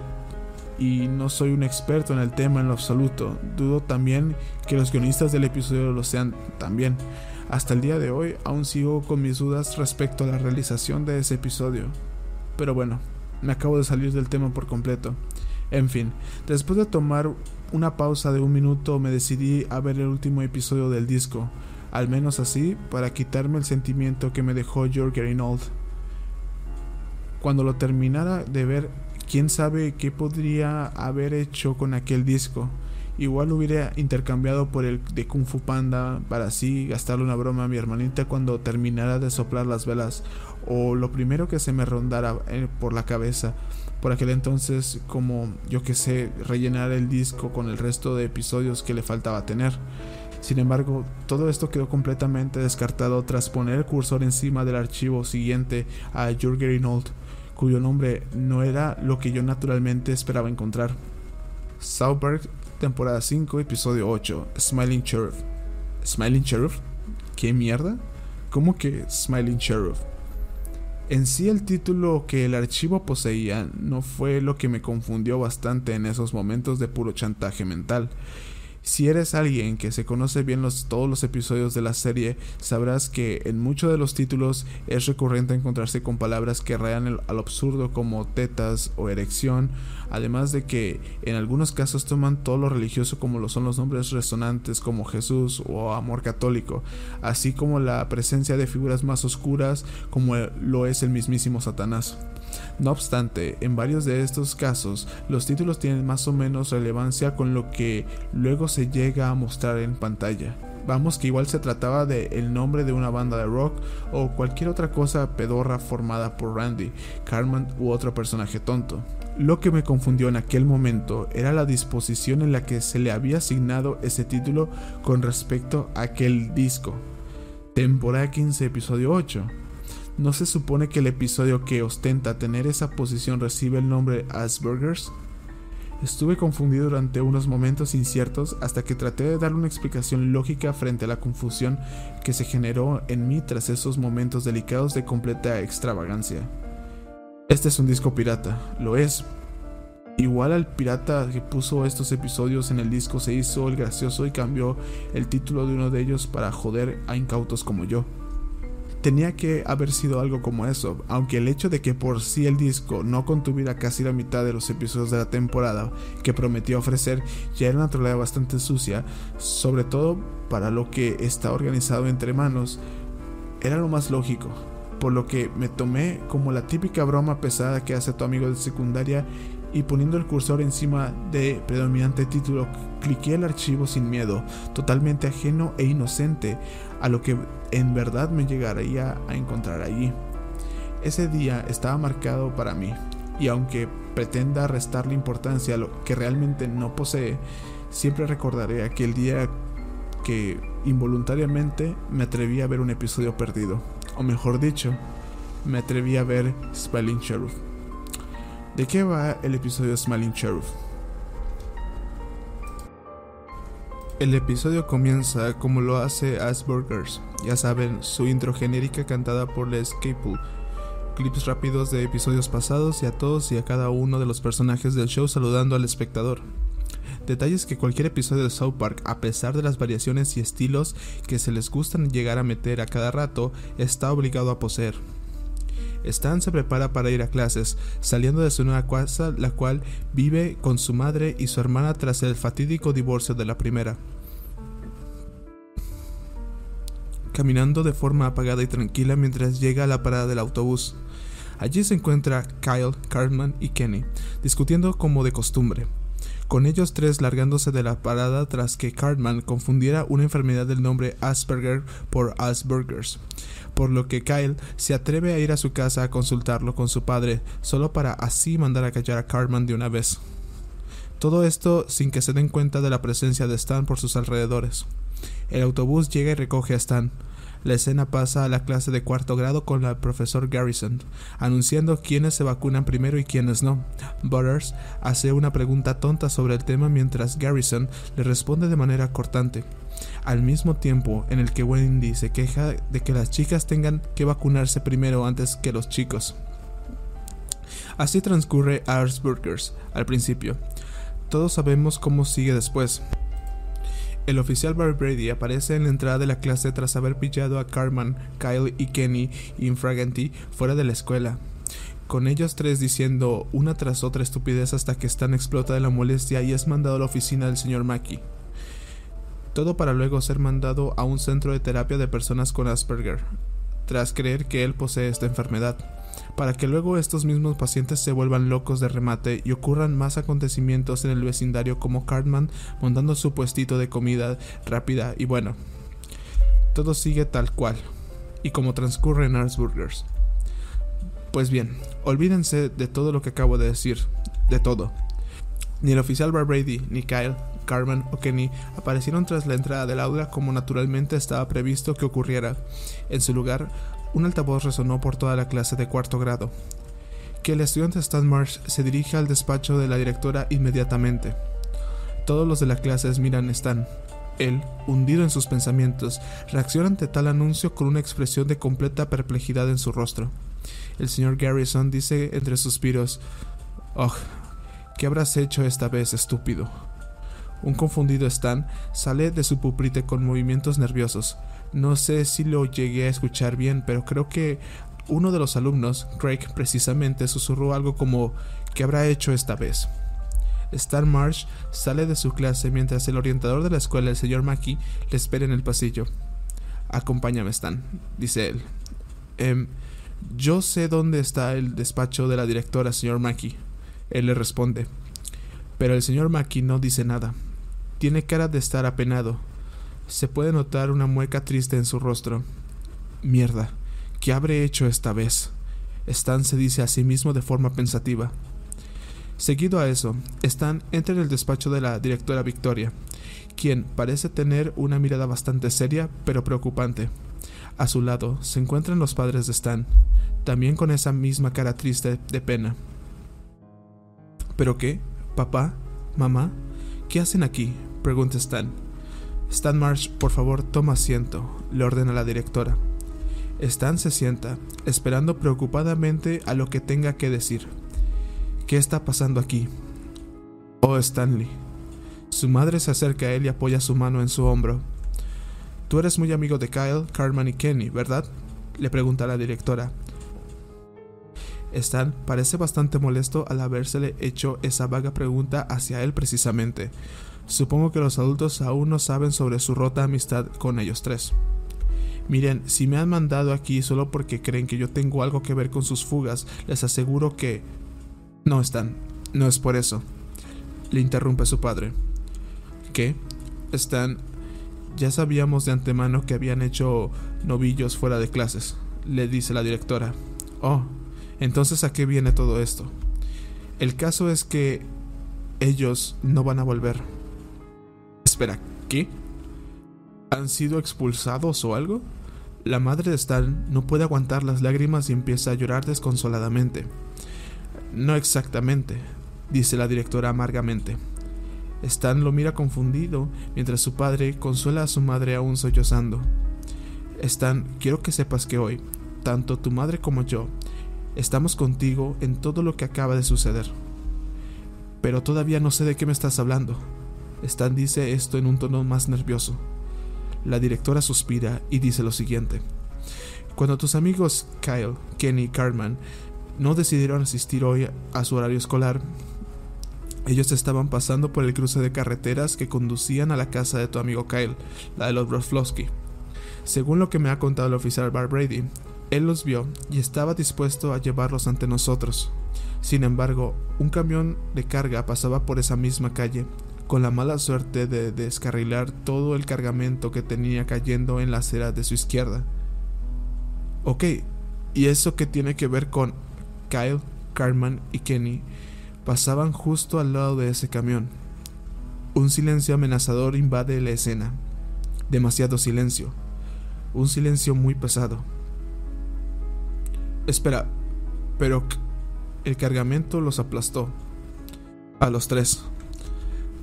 y no soy un experto en el tema en lo absoluto. Dudo también que los guionistas del episodio lo sean también. Hasta el día de hoy aún sigo con mis dudas respecto a la realización de ese episodio. Pero bueno, me acabo de salir del tema por completo. En fin, después de tomar una pausa de un minuto me decidí a ver el último episodio del disco, al menos así para quitarme el sentimiento que me dejó Getting Old. Cuando lo terminara de ver, quién sabe qué podría haber hecho con aquel disco. Igual lo hubiera intercambiado por el de Kung Fu Panda para así gastarle una broma a mi hermanita cuando terminara de soplar las velas. O lo primero que se me rondara eh, por la cabeza. Por aquel entonces, como yo que sé, rellenar el disco con el resto de episodios que le faltaba tener. Sin embargo, todo esto quedó completamente descartado tras poner el cursor encima del archivo siguiente a Getting Old cuyo nombre no era lo que yo naturalmente esperaba encontrar. South Park, temporada 5, episodio 8, Smiling Sheriff. ¿Smiling Sheriff? ¿Qué mierda? ¿Cómo que Smiling Sheriff? En sí el título que el archivo poseía no fue lo que me confundió bastante en esos momentos de puro chantaje mental. Si eres alguien que se conoce bien los, todos los episodios de la serie, sabrás que en muchos de los títulos es recurrente encontrarse con palabras que rayan al absurdo como tetas o erección, además de que en algunos casos toman todo lo religioso como lo son los nombres resonantes como Jesús o amor católico, así como la presencia de figuras más oscuras como lo es el mismísimo Satanás. No obstante, en varios de estos casos, los títulos tienen más o menos relevancia con lo que luego se llega a mostrar en pantalla. Vamos que igual se trataba de el nombre de una banda de rock o cualquier otra cosa pedorra formada por Randy, Carmen u otro personaje tonto. Lo que me confundió en aquel momento era la disposición en la que se le había asignado ese título con respecto a aquel disco. Temporada 15, episodio 8. ¿No se supone que el episodio que ostenta tener esa posición recibe el nombre Asperger's? Estuve confundido durante unos momentos inciertos hasta que traté de darle una explicación lógica frente a la confusión que se generó en mí tras esos momentos delicados de completa extravagancia. Este es un disco pirata, lo es, Igual al pirata que puso estos episodios en el disco se hizo el gracioso y cambió el título de uno de ellos para joder a incautos como yo. Tenía que haber sido algo como eso, aunque el hecho de que por sí el disco no contuviera casi la mitad de los episodios de la temporada que prometía ofrecer ya era una trolea bastante sucia, sobre todo para lo que está organizado entre manos, era lo más lógico, por lo que me tomé como la típica broma pesada que hace tu amigo de secundaria y poniendo el cursor encima de predominante título, cliqué el archivo sin miedo, totalmente ajeno e inocente a lo que en verdad me llegaría a encontrar allí. Ese día estaba marcado para mí, y aunque pretenda restarle importancia a lo que realmente no posee, siempre recordaré aquel día que involuntariamente me atreví a ver un episodio perdido, o mejor dicho, me atreví a ver Spelling Sheriff. ¿De qué va el episodio Smiling Sheriff? El episodio comienza como lo hace Asburgers, ya saben, su intro genérica cantada por Les Claypool, clips rápidos de episodios pasados y a todos y a cada uno de los personajes del show saludando al espectador. Detalles que cualquier episodio de South Park, a pesar de las variaciones y estilos que se les gustan llegar a meter a cada rato, está obligado a poseer. Stan se prepara para ir a clases, saliendo de su nueva casa, la cual vive con su madre y su hermana tras el fatídico divorcio de la primera. Caminando de forma apagada y tranquila mientras llega a la parada del autobús. Allí se encuentra Kyle, Cartman y Kenny, discutiendo como de costumbre con ellos tres largándose de la parada tras que Cartman confundiera una enfermedad del nombre Asperger por Aspergers por lo que Kyle se atreve a ir a su casa a consultarlo con su padre, solo para así mandar a callar a Cartman de una vez. Todo esto sin que se den cuenta de la presencia de Stan por sus alrededores. El autobús llega y recoge a Stan. La escena pasa a la clase de cuarto grado con el profesor Garrison, anunciando quiénes se vacunan primero y quiénes no. Butters hace una pregunta tonta sobre el tema mientras Garrison le responde de manera cortante al mismo tiempo en el que Wendy se queja de que las chicas tengan que vacunarse primero antes que los chicos. Así transcurre Arsburgers al principio. Todos sabemos cómo sigue después. El oficial Barry Brady aparece en la entrada de la clase tras haber pillado a Carman, Kyle y Kenny infraganti fuera de la escuela. Con ellos tres diciendo una tras otra estupidez hasta que Stan explota de la molestia y es mandado a la oficina del señor Mackey todo para luego ser mandado a un centro de terapia de personas con Asperger, tras creer que él posee esta enfermedad, para que luego estos mismos pacientes se vuelvan locos de remate y ocurran más acontecimientos en el vecindario como Cartman montando su puestito de comida rápida y bueno, todo sigue tal cual, y como transcurre en Arsburgers. Pues bien, olvídense de todo lo que acabo de decir, de todo. Ni el oficial Bar Brady, ni Kyle, Carmen o Kenny aparecieron tras la entrada del aula como naturalmente estaba previsto que ocurriera. En su lugar, un altavoz resonó por toda la clase de cuarto grado. Que el estudiante Stan Marsh se dirige al despacho de la directora inmediatamente. Todos los de la clase miran a Stan. Él, hundido en sus pensamientos, reacciona ante tal anuncio con una expresión de completa perplejidad en su rostro. El señor Garrison dice entre suspiros, Oh, ¿qué habrás hecho esta vez, estúpido? Un confundido Stan sale de su pupitre con movimientos nerviosos. No sé si lo llegué a escuchar bien, pero creo que uno de los alumnos, Craig precisamente, susurró algo como ¿qué habrá hecho esta vez? Stan Marsh sale de su clase mientras el orientador de la escuela, el señor Mackey, le espera en el pasillo. Acompáñame, Stan, dice él. Em, yo sé dónde está el despacho de la directora, señor Mackey. Él le responde. Pero el señor Mackey no dice nada. Tiene cara de estar apenado. Se puede notar una mueca triste en su rostro. Mierda, ¿qué habré hecho esta vez? Stan se dice a sí mismo de forma pensativa. Seguido a eso, Stan entra en el despacho de la directora Victoria, quien parece tener una mirada bastante seria pero preocupante. A su lado se encuentran los padres de Stan, también con esa misma cara triste de pena. ¿Pero qué? ¿Papá? ¿Mamá? ¿Qué hacen aquí? pregunta Stan. Stan Marsh, por favor, toma asiento, le ordena la directora. Stan se sienta, esperando preocupadamente a lo que tenga que decir. ¿Qué está pasando aquí? Oh, Stanley. Su madre se acerca a él y apoya su mano en su hombro. Tú eres muy amigo de Kyle, Carmen y Kenny, ¿verdad? Le pregunta la directora. Stan parece bastante molesto al habérsele hecho esa vaga pregunta hacia él precisamente. Supongo que los adultos aún no saben sobre su rota amistad con ellos tres. Miren, si me han mandado aquí solo porque creen que yo tengo algo que ver con sus fugas, les aseguro que... No están. No es por eso. Le interrumpe su padre. ¿Qué? Están... Ya sabíamos de antemano que habían hecho novillos fuera de clases, le dice la directora. Oh, entonces ¿a qué viene todo esto? El caso es que ellos no van a volver. Espera, ¿qué? ¿Han sido expulsados o algo? La madre de Stan no puede aguantar las lágrimas y empieza a llorar desconsoladamente. No exactamente, dice la directora amargamente. Stan lo mira confundido mientras su padre consuela a su madre aún sollozando. Stan, quiero que sepas que hoy, tanto tu madre como yo, estamos contigo en todo lo que acaba de suceder. Pero todavía no sé de qué me estás hablando. Stan dice esto en un tono más nervioso. La directora suspira y dice lo siguiente. Cuando tus amigos Kyle, Kenny y Cartman no decidieron asistir hoy a su horario escolar, ellos estaban pasando por el cruce de carreteras que conducían a la casa de tu amigo Kyle, la de los Broflovsky. Según lo que me ha contado el oficial Bar Brady, él los vio y estaba dispuesto a llevarlos ante nosotros. Sin embargo, un camión de carga pasaba por esa misma calle, con la mala suerte de descarrilar todo el cargamento que tenía cayendo en la acera de su izquierda. Ok, ¿y eso qué tiene que ver con Kyle, Carmen y Kenny? Pasaban justo al lado de ese camión. Un silencio amenazador invade la escena. Demasiado silencio. Un silencio muy pesado. Espera, pero el cargamento los aplastó. A los tres.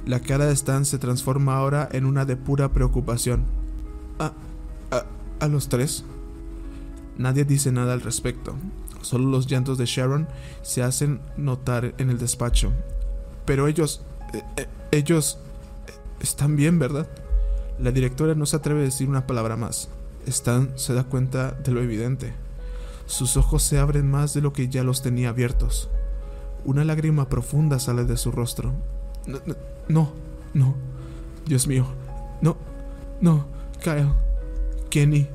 La cara de Stan se transforma ahora en una de pura preocupación. ¿A, a, a los tres? Nadie dice nada al respecto. Solo los llantos de Sharon se hacen notar en el despacho. Pero ellos... Eh, eh, ellos... están bien, ¿verdad? La directora no se atreve a decir una palabra más. Stan se da cuenta de lo evidente. Sus ojos se abren más de lo que ya los tenía abiertos. Una lágrima profunda sale de su rostro. No, no. Dios mío. No, no. Kyle. Kenny.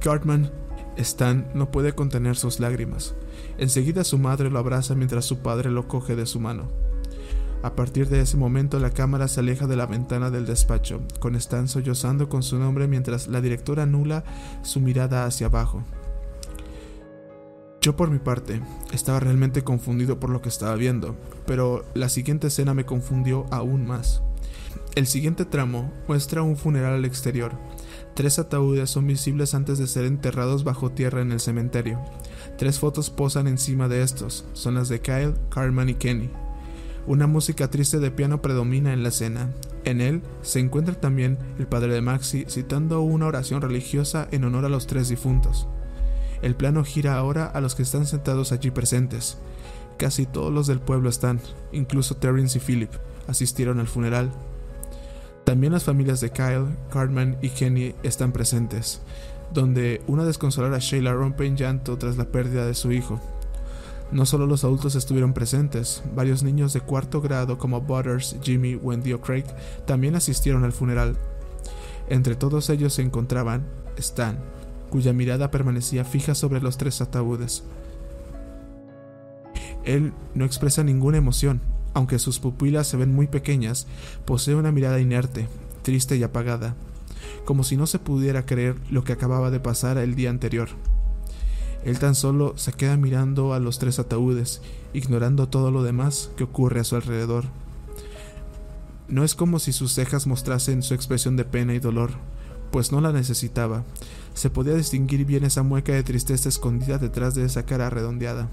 Cartman. Stan no puede contener sus lágrimas. Enseguida su madre lo abraza mientras su padre lo coge de su mano. A partir de ese momento la cámara se aleja de la ventana del despacho, con Stan sollozando con su nombre mientras la directora anula su mirada hacia abajo. Yo por mi parte estaba realmente confundido por lo que estaba viendo, pero la siguiente escena me confundió aún más. El siguiente tramo muestra un funeral al exterior. Tres ataúdes son visibles antes de ser enterrados bajo tierra en el cementerio. Tres fotos posan encima de estos, son las de Kyle, Carmen y Kenny. Una música triste de piano predomina en la escena. En él se encuentra también el padre de Maxi citando una oración religiosa en honor a los tres difuntos. El plano gira ahora a los que están sentados allí presentes. Casi todos los del pueblo están, incluso Terence y Philip, asistieron al funeral. También las familias de Kyle, Cartman y Kenny están presentes, donde una desconsolada Sheila rompe en llanto tras la pérdida de su hijo. No solo los adultos estuvieron presentes, varios niños de cuarto grado como Butters, Jimmy, Wendy o Craig también asistieron al funeral. Entre todos ellos se encontraban Stan, cuya mirada permanecía fija sobre los tres ataúdes. Él no expresa ninguna emoción, aunque sus pupilas se ven muy pequeñas, posee una mirada inerte, triste y apagada, como si no se pudiera creer lo que acababa de pasar el día anterior. Él tan solo se queda mirando a los tres ataúdes, ignorando todo lo demás que ocurre a su alrededor. No es como si sus cejas mostrasen su expresión de pena y dolor, pues no la necesitaba, se podía distinguir bien esa mueca de tristeza escondida detrás de esa cara redondeada.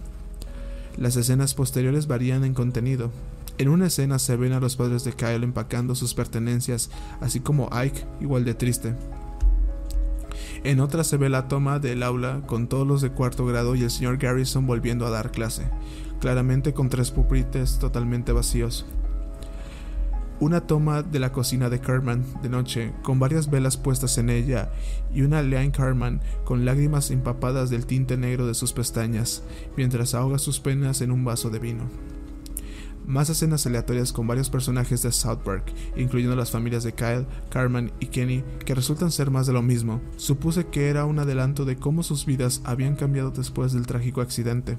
Las escenas posteriores varían en contenido. En una escena se ven a los padres de Kyle empacando sus pertenencias, así como Ike, igual de triste. En otra se ve la toma del aula con todos los de cuarto grado y el señor Garrison volviendo a dar clase, claramente con tres pupitres totalmente vacíos. Una toma de la cocina de Cartman de noche, con varias velas puestas en ella, y una Leanne Cartman con lágrimas empapadas del tinte negro de sus pestañas, mientras ahoga sus penas en un vaso de vino. Más escenas aleatorias con varios personajes de South Park, incluyendo las familias de Kyle, Cartman y Kenny, que resultan ser más de lo mismo. Supuse que era un adelanto de cómo sus vidas habían cambiado después del trágico accidente.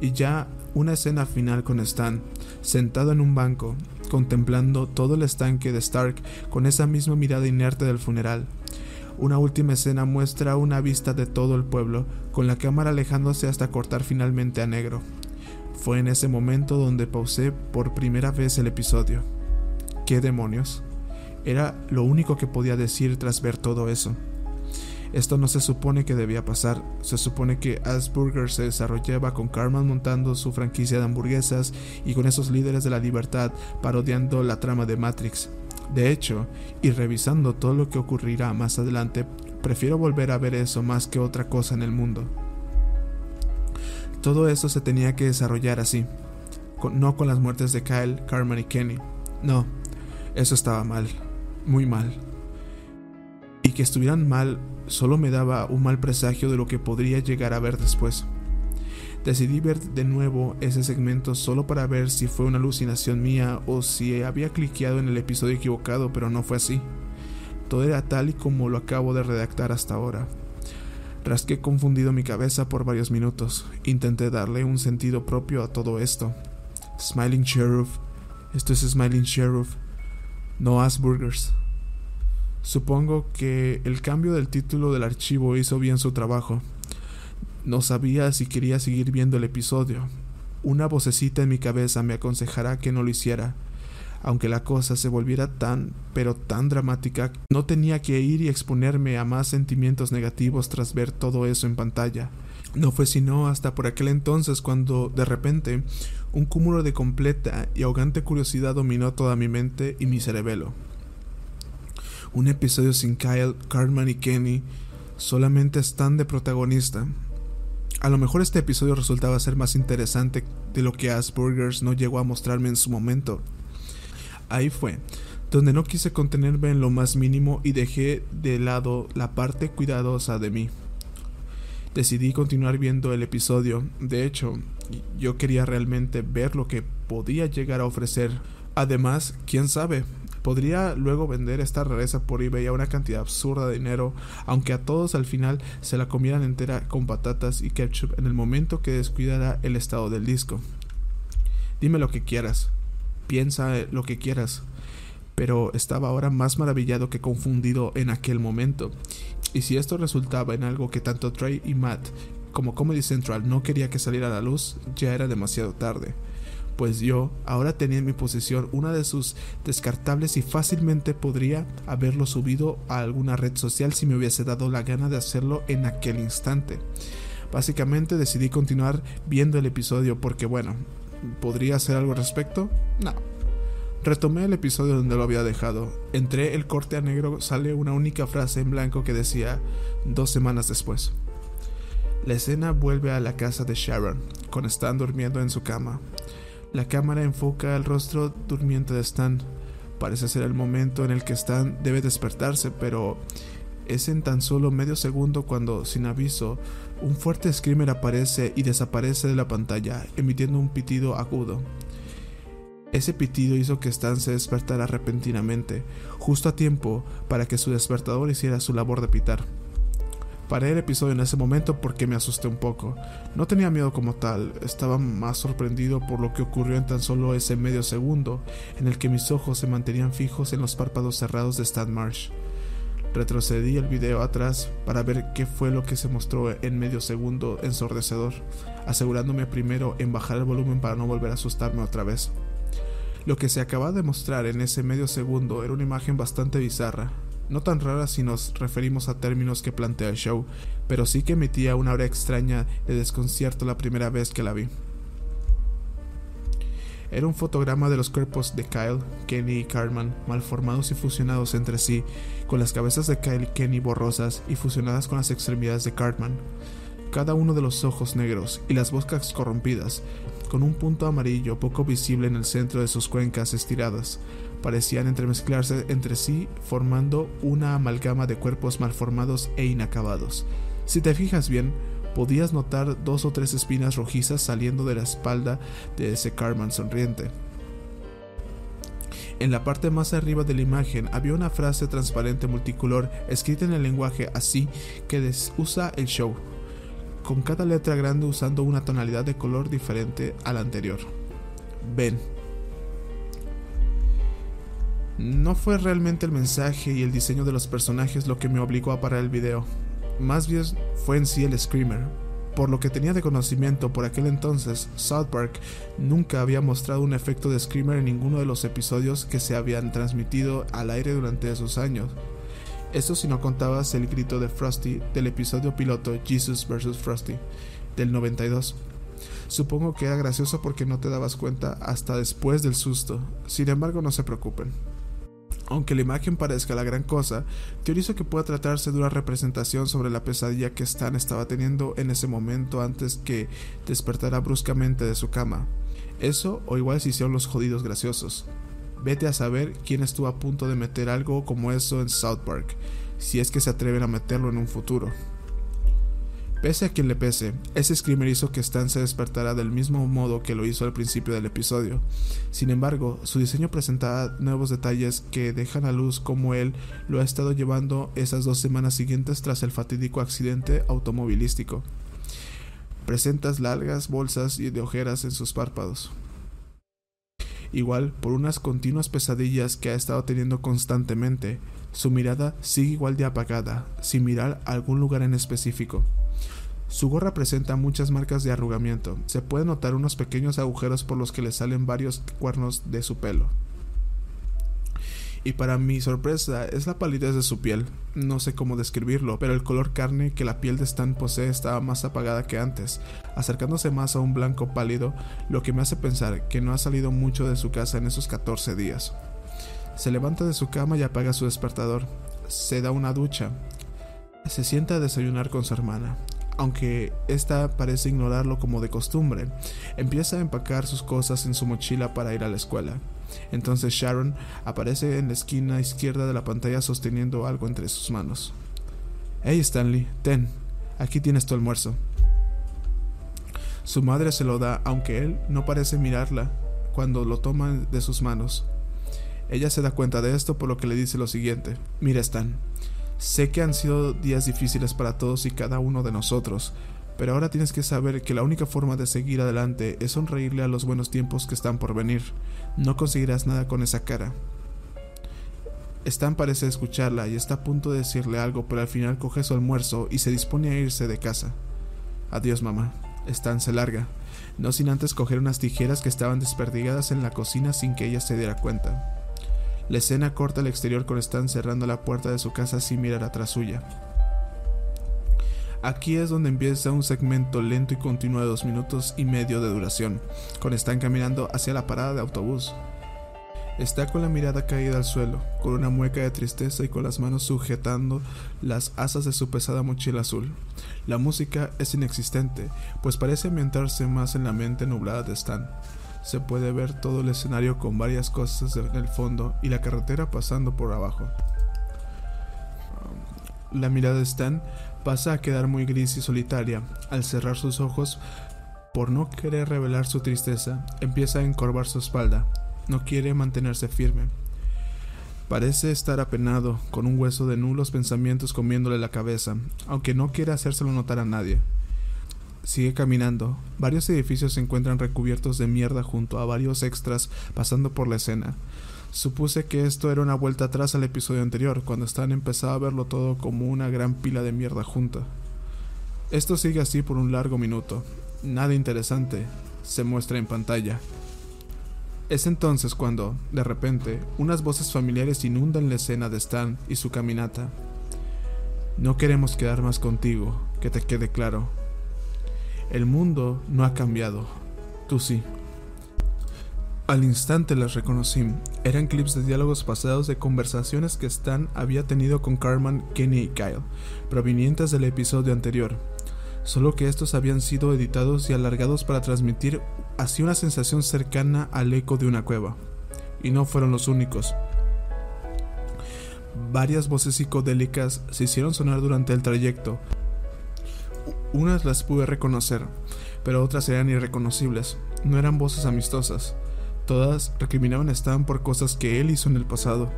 Y ya una escena final con Stan, sentado en un banco, contemplando todo el estanque de Stark con esa misma mirada inerte del funeral. Una última escena muestra una vista de todo el pueblo, con la cámara alejándose hasta cortar finalmente a negro. Fue en ese momento donde pausé por primera vez el episodio. ¿Qué demonios? Era lo único que podía decir tras ver todo eso. Esto no se supone que debía pasar, se supone que Asburger se desarrollaba con Carmen montando su franquicia de hamburguesas y con esos líderes de la libertad parodiando la trama de Matrix. De hecho, y revisando todo lo que ocurrirá más adelante, prefiero volver a ver eso más que otra cosa en el mundo. Todo eso se tenía que desarrollar así, no con las muertes de Kyle, Carmen y Kenny. No, eso estaba mal, muy mal. Y que estuvieran mal solo me daba un mal presagio de lo que podría llegar a ver después. Decidí ver de nuevo ese segmento solo para ver si fue una alucinación mía o si había cliqueado en el episodio equivocado, pero no fue así. Todo era tal y como lo acabo de redactar hasta ahora. Rasqué confundido mi cabeza por varios minutos. Intenté darle un sentido propio a todo esto. Smiling Sheriff. Esto es Smiling Sheriff. No Asburgers. Supongo que el cambio del título del archivo hizo bien su trabajo. No sabía si quería seguir viendo el episodio. Una vocecita en mi cabeza me aconsejará que no lo hiciera. Aunque la cosa se volviera tan, pero tan dramática, no tenía que ir y exponerme a más sentimientos negativos tras ver todo eso en pantalla. No fue sino hasta por aquel entonces cuando, de repente, un cúmulo de completa y ahogante curiosidad dominó toda mi mente y mi cerebelo. Un episodio sin Kyle, Cartman y Kenny solamente están de protagonista. A lo mejor este episodio resultaba ser más interesante de lo que Asperger's no llegó a mostrarme en su momento. Ahí fue, donde no quise contenerme en lo más mínimo y dejé de lado la parte cuidadosa de mí. Decidí continuar viendo el episodio, de hecho, yo quería realmente ver lo que podía llegar a ofrecer. Además, quién sabe, Podría luego vender esta rareza por eBay a una cantidad absurda de dinero, aunque a todos al final se la comieran entera con patatas y ketchup en el momento que descuidara el estado del disco. Dime lo que quieras, piensa lo que quieras, pero estaba ahora más maravillado que confundido en aquel momento. Y si esto resultaba en algo que tanto Trey y Matt como Comedy Central no quería que saliera a la luz, ya era demasiado tarde pues yo ahora tenía en mi posesión una de sus descartables y fácilmente podría haberlo subido a alguna red social si me hubiese dado la gana de hacerlo en aquel instante. Básicamente decidí continuar viendo el episodio porque bueno, ¿podría hacer algo al respecto? No. Retomé el episodio donde lo había dejado. Entré el corte a negro, sale una única frase en blanco que decía dos semanas después. La escena vuelve a la casa de Sharon, con Stan durmiendo en su cama. La cámara enfoca el rostro durmiente de Stan. Parece ser el momento en el que Stan debe despertarse, pero es en tan solo medio segundo cuando, sin aviso, un fuerte screamer aparece y desaparece de la pantalla, emitiendo un pitido agudo. Ese pitido hizo que Stan se despertara repentinamente, justo a tiempo para que su despertador hiciera su labor de pitar. Paré el episodio en ese momento porque me asusté un poco. No tenía miedo como tal, estaba más sorprendido por lo que ocurrió en tan solo ese medio segundo en el que mis ojos se mantenían fijos en los párpados cerrados de Stan Marsh. Retrocedí el video atrás para ver qué fue lo que se mostró en medio segundo ensordecedor, asegurándome primero en bajar el volumen para no volver a asustarme otra vez. Lo que se acaba de mostrar en ese medio segundo era una imagen bastante bizarra, no tan rara si nos referimos a términos que plantea el show, pero sí que emitía una hora extraña de desconcierto la primera vez que la vi. Era un fotograma de los cuerpos de Kyle, Kenny y Cartman, malformados y fusionados entre sí, con las cabezas de Kyle y Kenny borrosas y fusionadas con las extremidades de Cartman. cada uno de los ojos negros y las bocas corrompidas, con un punto amarillo poco visible en el centro de sus cuencas estiradas. Parecían entremezclarse entre sí, formando una amalgama de cuerpos malformados e inacabados. Si te fijas bien, podías notar dos o tres espinas rojizas saliendo de la espalda de ese Carman sonriente. En la parte más arriba de la imagen había una frase transparente multicolor escrita en el lenguaje así que usa el show, con cada letra grande usando una tonalidad de color diferente a la anterior. Ven. No fue realmente el mensaje y el diseño de los personajes lo que me obligó a parar el video. Más bien fue en sí el screamer, por lo que tenía de conocimiento por aquel entonces, South Park nunca había mostrado un efecto de screamer en ninguno de los episodios que se habían transmitido al aire durante esos años. Esto si no contabas el grito de Frosty del episodio piloto Jesus vs. Frosty del 92. Supongo que era gracioso porque no te dabas cuenta hasta después del susto. Sin embargo, no se preocupen. Aunque la imagen parezca la gran cosa, teorizo que pueda tratarse de una representación sobre la pesadilla que Stan estaba teniendo en ese momento antes que despertara bruscamente de su cama. Eso o igual se hicieron los jodidos graciosos. Vete a saber quién estuvo a punto de meter algo como eso en South Park, si es que se atreven a meterlo en un futuro. Pese a quien le pese, ese screamer hizo que Stan se despertara del mismo modo que lo hizo al principio del episodio. Sin embargo, su diseño presentaba nuevos detalles que dejan a luz cómo él lo ha estado llevando esas dos semanas siguientes tras el fatídico accidente automovilístico. Presentas largas bolsas y de ojeras en sus párpados. Igual, por unas continuas pesadillas que ha estado teniendo constantemente, su mirada sigue igual de apagada, sin mirar a algún lugar en específico. Su gorra presenta muchas marcas de arrugamiento. Se pueden notar unos pequeños agujeros por los que le salen varios cuernos de su pelo. Y para mi sorpresa es la palidez de su piel. No sé cómo describirlo, pero el color carne que la piel de Stan posee estaba más apagada que antes, acercándose más a un blanco pálido, lo que me hace pensar que no ha salido mucho de su casa en esos 14 días. Se levanta de su cama y apaga su despertador. Se da una ducha. Se sienta a desayunar con su hermana aunque ésta parece ignorarlo como de costumbre. Empieza a empacar sus cosas en su mochila para ir a la escuela. Entonces Sharon aparece en la esquina izquierda de la pantalla sosteniendo algo entre sus manos. Hey Stanley, ten, aquí tienes tu almuerzo. Su madre se lo da, aunque él no parece mirarla cuando lo toma de sus manos. Ella se da cuenta de esto por lo que le dice lo siguiente. Mira Stan, Sé que han sido días difíciles para todos y cada uno de nosotros, pero ahora tienes que saber que la única forma de seguir adelante es sonreírle a los buenos tiempos que están por venir. No conseguirás nada con esa cara. Stan parece escucharla y está a punto de decirle algo, pero al final coge su almuerzo y se dispone a irse de casa. Adiós, mamá. Stan se larga, no sin antes coger unas tijeras que estaban desperdigadas en la cocina sin que ella se diera cuenta. La escena corta al exterior con Stan cerrando la puerta de su casa sin mirar atrás suya. Aquí es donde empieza un segmento lento y continuo de dos minutos y medio de duración, con Stan caminando hacia la parada de autobús. Está con la mirada caída al suelo, con una mueca de tristeza y con las manos sujetando las asas de su pesada mochila azul. La música es inexistente, pues parece ambientarse más en la mente nublada de Stan se puede ver todo el escenario con varias cosas en el fondo y la carretera pasando por abajo. La mirada de Stan pasa a quedar muy gris y solitaria. Al cerrar sus ojos, por no querer revelar su tristeza, empieza a encorvar su espalda. No quiere mantenerse firme. Parece estar apenado, con un hueso de nulos pensamientos comiéndole la cabeza, aunque no quiere hacérselo notar a nadie. Sigue caminando. Varios edificios se encuentran recubiertos de mierda junto a varios extras pasando por la escena. Supuse que esto era una vuelta atrás al episodio anterior, cuando Stan empezaba a verlo todo como una gran pila de mierda junta. Esto sigue así por un largo minuto. Nada interesante se muestra en pantalla. Es entonces cuando, de repente, unas voces familiares inundan la escena de Stan y su caminata. No queremos quedar más contigo, que te quede claro, el mundo no ha cambiado, tú sí. Al instante las reconocí. Eran clips de diálogos pasados de conversaciones que Stan había tenido con Carmen, Kenny y Kyle, provenientes del episodio anterior. solo que estos habían sido editados y alargados para transmitir así una sensación cercana al eco de una cueva. Y no fueron los únicos. Varias voces psicodélicas se hicieron sonar durante el trayecto. Unas las pude reconocer, pero otras eran irreconocibles. No eran voces amistosas. Todas recriminaban a Stan por cosas que él hizo en el pasado,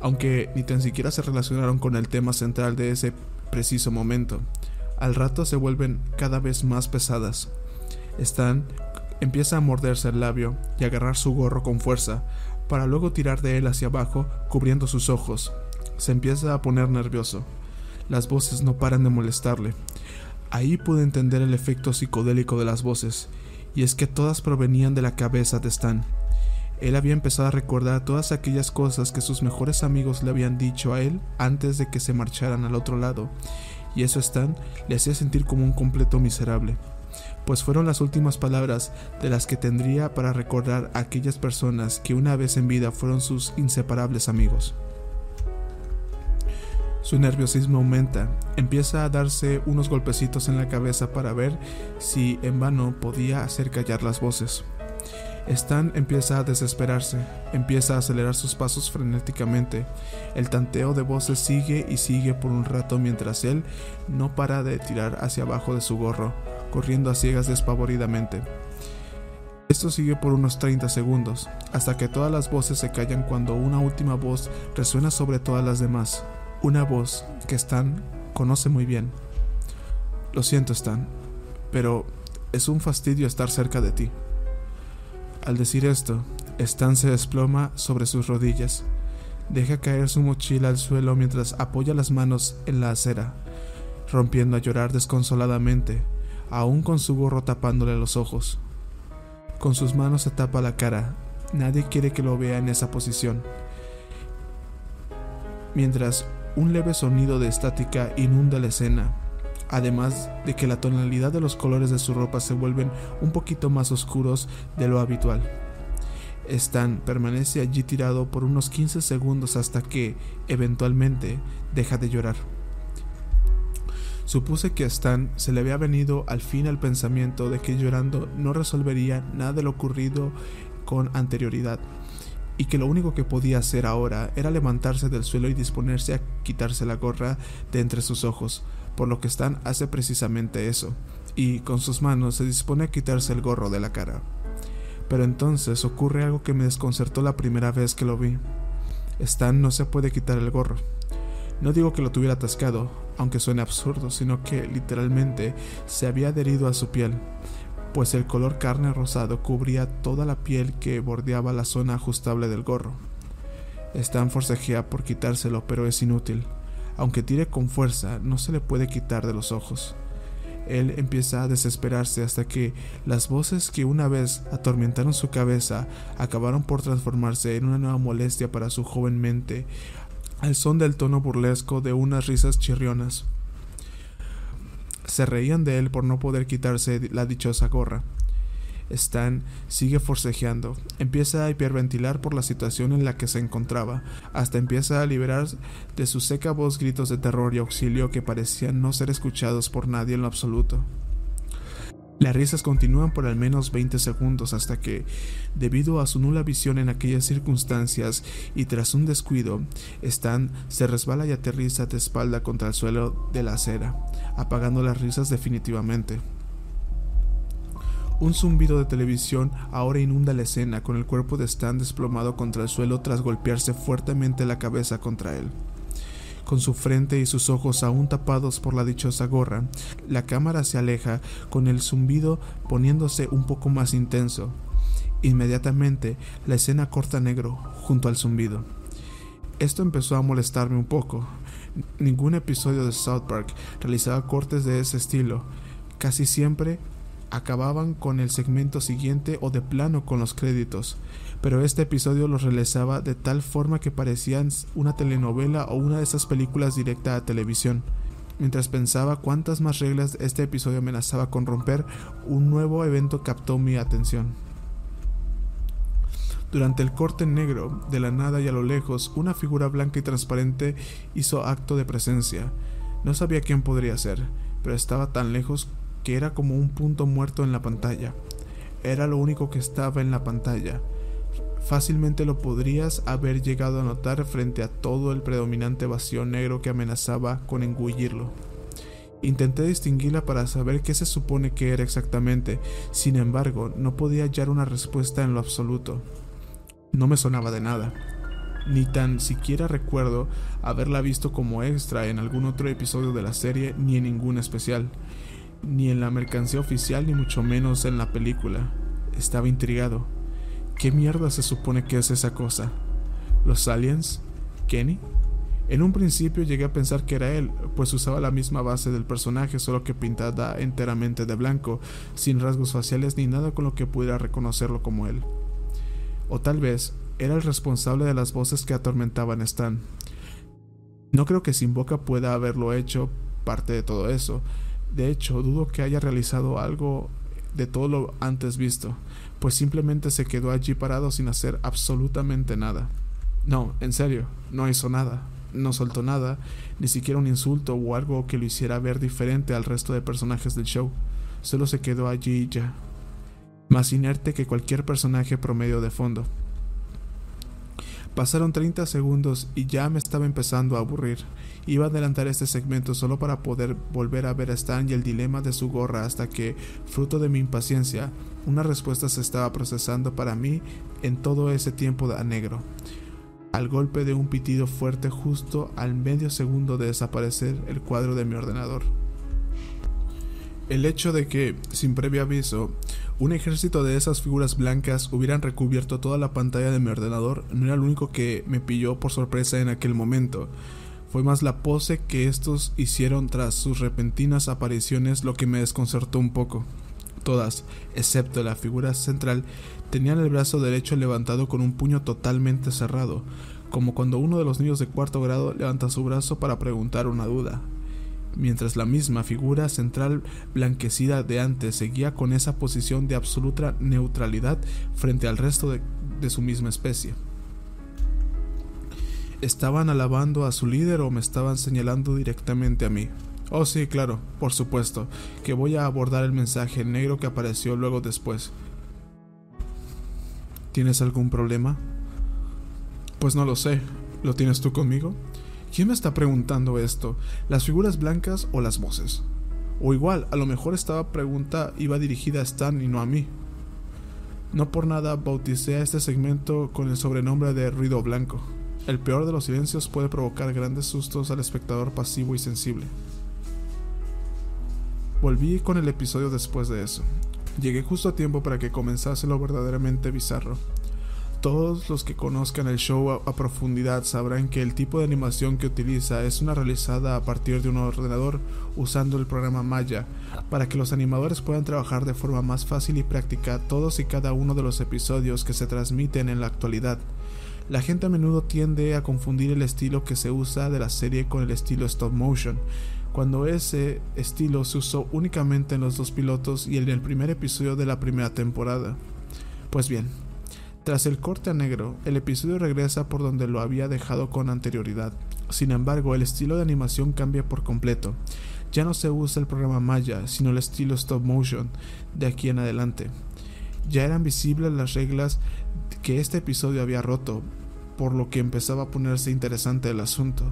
aunque ni tan siquiera se relacionaron con el tema central de ese preciso momento. Al rato se vuelven cada vez más pesadas. Stan empieza a morderse el labio y agarrar su gorro con fuerza, para luego tirar de él hacia abajo, cubriendo sus ojos. Se empieza a poner nervioso. Las voces no paran de molestarle. Ahí pude entender el efecto psicodélico de las voces, y es que todas provenían de la cabeza de Stan. Él había empezado a recordar todas aquellas cosas que sus mejores amigos le habían dicho a él antes de que se marcharan al otro lado, y eso Stan le hacía sentir como un completo miserable, pues fueron las últimas palabras de las que tendría para recordar a aquellas personas que una vez en vida fueron sus inseparables amigos. Su nerviosismo aumenta, empieza a darse unos golpecitos en la cabeza para ver si en vano podía hacer callar las voces. Stan empieza a desesperarse, empieza a acelerar sus pasos frenéticamente. El tanteo de voces sigue y sigue por un rato mientras él no para de tirar hacia abajo de su gorro, corriendo a ciegas despavoridamente. Esto sigue por unos 30 segundos, hasta que todas las voces se callan cuando una última voz resuena sobre todas las demás. Una voz que Stan conoce muy bien. Lo siento, Stan, pero es un fastidio estar cerca de ti. Al decir esto, Stan se desploma sobre sus rodillas. Deja caer su mochila al suelo mientras apoya las manos en la acera, rompiendo a llorar desconsoladamente, aún con su gorro tapándole los ojos. Con sus manos se tapa la cara. Nadie quiere que lo vea en esa posición. Mientras un leve sonido de estática inunda la escena, además de que la tonalidad de los colores de su ropa se vuelven un poquito más oscuros de lo habitual. Stan permanece allí tirado por unos 15 segundos hasta que, eventualmente, deja de llorar. Supuse que a Stan se le había venido al fin el pensamiento de que llorando no resolvería nada de lo ocurrido con anterioridad, y que lo único que podía hacer ahora era levantarse del suelo y disponerse a quitarse la gorra de entre sus ojos, por lo que Stan hace precisamente eso, y con sus manos se dispone a quitarse el gorro de la cara. Pero entonces ocurre algo que me desconcertó la primera vez que lo vi. Stan no se puede quitar el gorro. No digo que lo tuviera atascado, aunque suene absurdo, sino que literalmente se había adherido a su piel, pues el color carne rosado cubría toda la piel que bordeaba la zona ajustable del gorro. Stan forcejea por quitárselo, pero es inútil. Aunque tire con fuerza, no se le puede quitar de los ojos. Él empieza a desesperarse hasta que las voces que una vez atormentaron su cabeza acabaron por transformarse en una nueva molestia para su joven mente, al son del tono burlesco de unas risas chirrionas se reían de él por no poder quitarse la dichosa gorra. Stan sigue forcejeando, empieza a hiperventilar por la situación en la que se encontraba, hasta empieza a liberar de su seca voz gritos de terror y auxilio que parecían no ser escuchados por nadie en lo absoluto. Las risas continúan por al menos 20 segundos hasta que, debido a su nula visión en aquellas circunstancias y tras un descuido, Stan se resbala y aterriza de espalda contra el suelo de la acera, apagando las risas definitivamente. Un zumbido de televisión ahora inunda la escena con el cuerpo de Stan desplomado contra el suelo tras golpearse fuertemente la cabeza contra él con su frente y sus ojos aún tapados por la dichosa gorra. La cámara se aleja, con el zumbido poniéndose un poco más intenso. Inmediatamente la escena corta negro junto al zumbido. Esto empezó a molestarme un poco. Ningún episodio de South Park realizaba cortes de ese estilo. Casi siempre acababan con el segmento siguiente o de plano con los créditos pero este episodio los realizaba de tal forma que parecían una telenovela o una de esas películas directa a televisión. Mientras pensaba cuántas más reglas este episodio amenazaba con romper, un nuevo evento captó mi atención. Durante el corte negro, de la nada y a lo lejos, una figura blanca y transparente hizo acto de presencia. No sabía quién podría ser, pero estaba tan lejos que era como un punto muerto en la pantalla. Era lo único que estaba en la pantalla. Fácilmente lo podrías haber llegado a notar frente a todo el predominante vacío negro que amenazaba con engullirlo. Intenté distinguirla para saber qué se supone que era exactamente, sin embargo, no podía hallar una respuesta en lo absoluto. No me sonaba de nada. Ni tan siquiera recuerdo haberla visto como extra en algún otro episodio de la serie ni en ningún especial, ni en la mercancía oficial ni mucho menos en la película. Estaba intrigado. ¿Qué mierda se supone que es esa cosa? ¿Los aliens? ¿Kenny? En un principio llegué a pensar que era él, pues usaba la misma base del personaje, solo que pintada enteramente de blanco, sin rasgos faciales ni nada con lo que pudiera reconocerlo como él. O tal vez era el responsable de las voces que atormentaban a Stan. No creo que Sin Boca pueda haberlo hecho parte de todo eso. De hecho, dudo que haya realizado algo de todo lo antes visto, pues simplemente se quedó allí parado sin hacer absolutamente nada. No, en serio, no hizo nada no soltó nada, ni siquiera un insulto o algo que lo hiciera ver diferente al resto de personajes del show. Solo se quedó allí ya. Más inerte que cualquier personaje promedio de fondo. Pasaron 30 segundos y ya me estaba empezando a aburrir. Iba a adelantar este segmento solo para poder volver a ver a Stan y el dilema de su gorra hasta que, fruto de mi impaciencia, una respuesta se estaba procesando para mí en todo ese tiempo a negro al golpe de un pitido fuerte justo al medio segundo de desaparecer el cuadro de mi ordenador. El hecho de que, sin previo aviso, un ejército de esas figuras blancas hubieran recubierto toda la pantalla de mi ordenador no era lo único que me pilló por sorpresa en aquel momento. Fue más la pose que estos hicieron tras sus repentinas apariciones lo que me desconcertó un poco. Todas, excepto la figura central, tenían el brazo derecho levantado con un puño totalmente cerrado, como cuando uno de los niños de cuarto grado levanta su brazo para preguntar una duda, mientras la misma figura central blanquecida de antes seguía con esa posición de absoluta neutralidad frente al resto de, su misma especie. ¿Estaban alabando a su líder o me estaban señalando directamente a mí? Oh sí, claro, por supuesto, que voy a abordar el mensaje negro que apareció luego después. ¿Tienes algún problema? Pues no lo sé. ¿Lo tienes tú conmigo? ¿Quién me está preguntando esto? ¿Las figuras blancas o las voces? O igual, a lo mejor esta pregunta iba dirigida a Stan y no a mí. No por nada bauticé a este segmento con el sobrenombre de ruido blanco. El peor de los silencios puede provocar grandes sustos al espectador pasivo y sensible. Volví con el episodio después de eso. Llegué justo a tiempo para que comenzase lo verdaderamente bizarro. Todos los que conozcan el show a, profundidad sabrán que el tipo de animación que utiliza es una realizada a partir de un ordenador usando el programa Maya, para que los animadores puedan trabajar de forma más fácil y práctica todos y cada uno de los episodios que se transmiten en la actualidad. La gente a menudo tiende a confundir el estilo que se usa de la serie con el estilo stop motion, cuando ese estilo se usó únicamente en los dos pilotos y en el primer episodio de la primera temporada. Pues bien, tras el corte a negro, el episodio regresa por donde lo había dejado con anterioridad. Sin embargo, el estilo de animación cambia por completo. Ya no se usa el programa Maya, sino el estilo stop motion de aquí en adelante. Ya eran visibles las reglas que este episodio había roto, por lo que empezaba a ponerse interesante el asunto.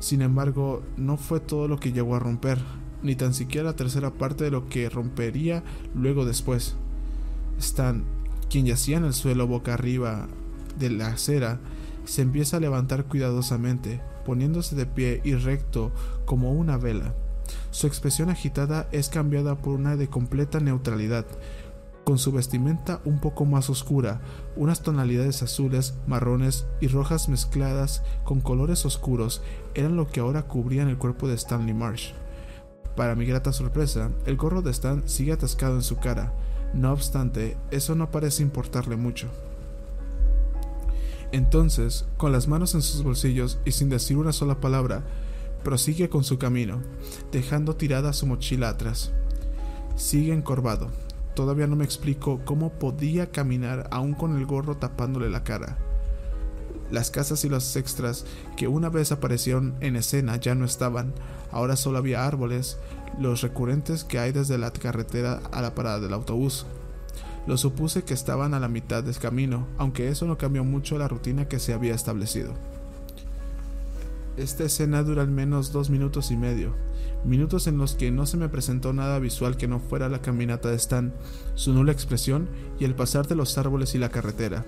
Sin embargo, no fue todo lo que llegó a romper, ni tan siquiera la tercera parte de lo que rompería luego después. Stan, quien yacía en el suelo boca arriba de la acera, se empieza a levantar cuidadosamente, poniéndose de pie y recto como una vela. Su expresión agitada es cambiada por una de completa neutralidad, con su vestimenta un poco más oscura, unas tonalidades azules, marrones y rojas mezcladas con colores oscuros eran lo que ahora cubrían el cuerpo de Stanley Marsh. Para mi grata sorpresa, el gorro de Stan sigue atascado en su cara, no obstante, eso no parece importarle mucho. Entonces, con las manos en sus bolsillos y sin decir una sola palabra, prosigue con su camino, dejando tirada su mochila atrás. Sigue encorvado, Todavía no me explico cómo podía caminar aún con el gorro tapándole la cara. Las casas y los extras que una vez aparecieron en escena ya no estaban, ahora solo había árboles, los recurrentes que hay desde la carretera a la parada del autobús. Lo supuse que estaban a la mitad del camino, aunque eso no cambió mucho la rutina que se había establecido. Esta escena dura al menos dos minutos y medio, minutos en los que no se me presentó nada visual que no fuera la caminata de Stan, su nula expresión y el pasar de los árboles y la carretera,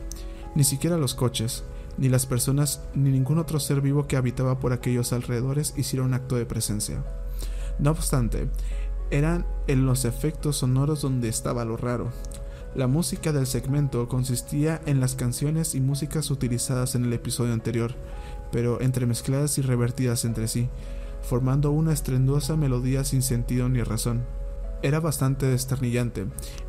ni siquiera los coches, ni las personas, ni ningún otro ser vivo que habitaba por aquellos alrededores hicieron acto de presencia. No obstante, eran en los efectos sonoros donde estaba lo raro. La música del segmento consistía en las canciones y músicas utilizadas en el episodio anterior, pero entremezcladas y revertidas entre sí, formando una estrendosa melodía sin sentido ni razón. Era bastante desternillante,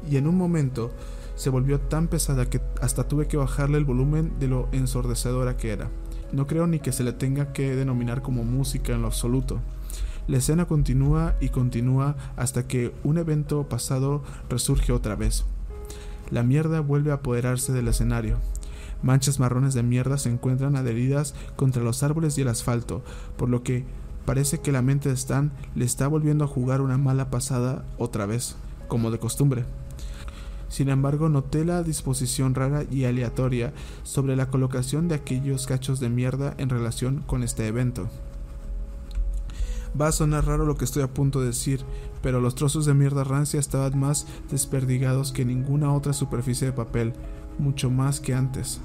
y en un momento se volvió tan pesada que hasta tuve que bajarle el volumen de lo ensordecedora que era. No creo ni que se le tenga que denominar como música en lo absoluto. La escena continúa y continúa hasta que un evento pasado resurge otra vez. La mierda vuelve a apoderarse del escenario. Manchas marrones de mierda se encuentran adheridas contra los árboles y el asfalto, por lo que parece que la mente de Stan le está volviendo a jugar una mala pasada otra vez, como de costumbre. Sin embargo, noté la disposición rara y aleatoria sobre la colocación de aquellos cachos de mierda en relación con este evento. Va a sonar raro lo que estoy a punto de decir, pero los trozos de mierda rancia estaban más desperdigados que ninguna otra superficie de papel, mucho más que antes.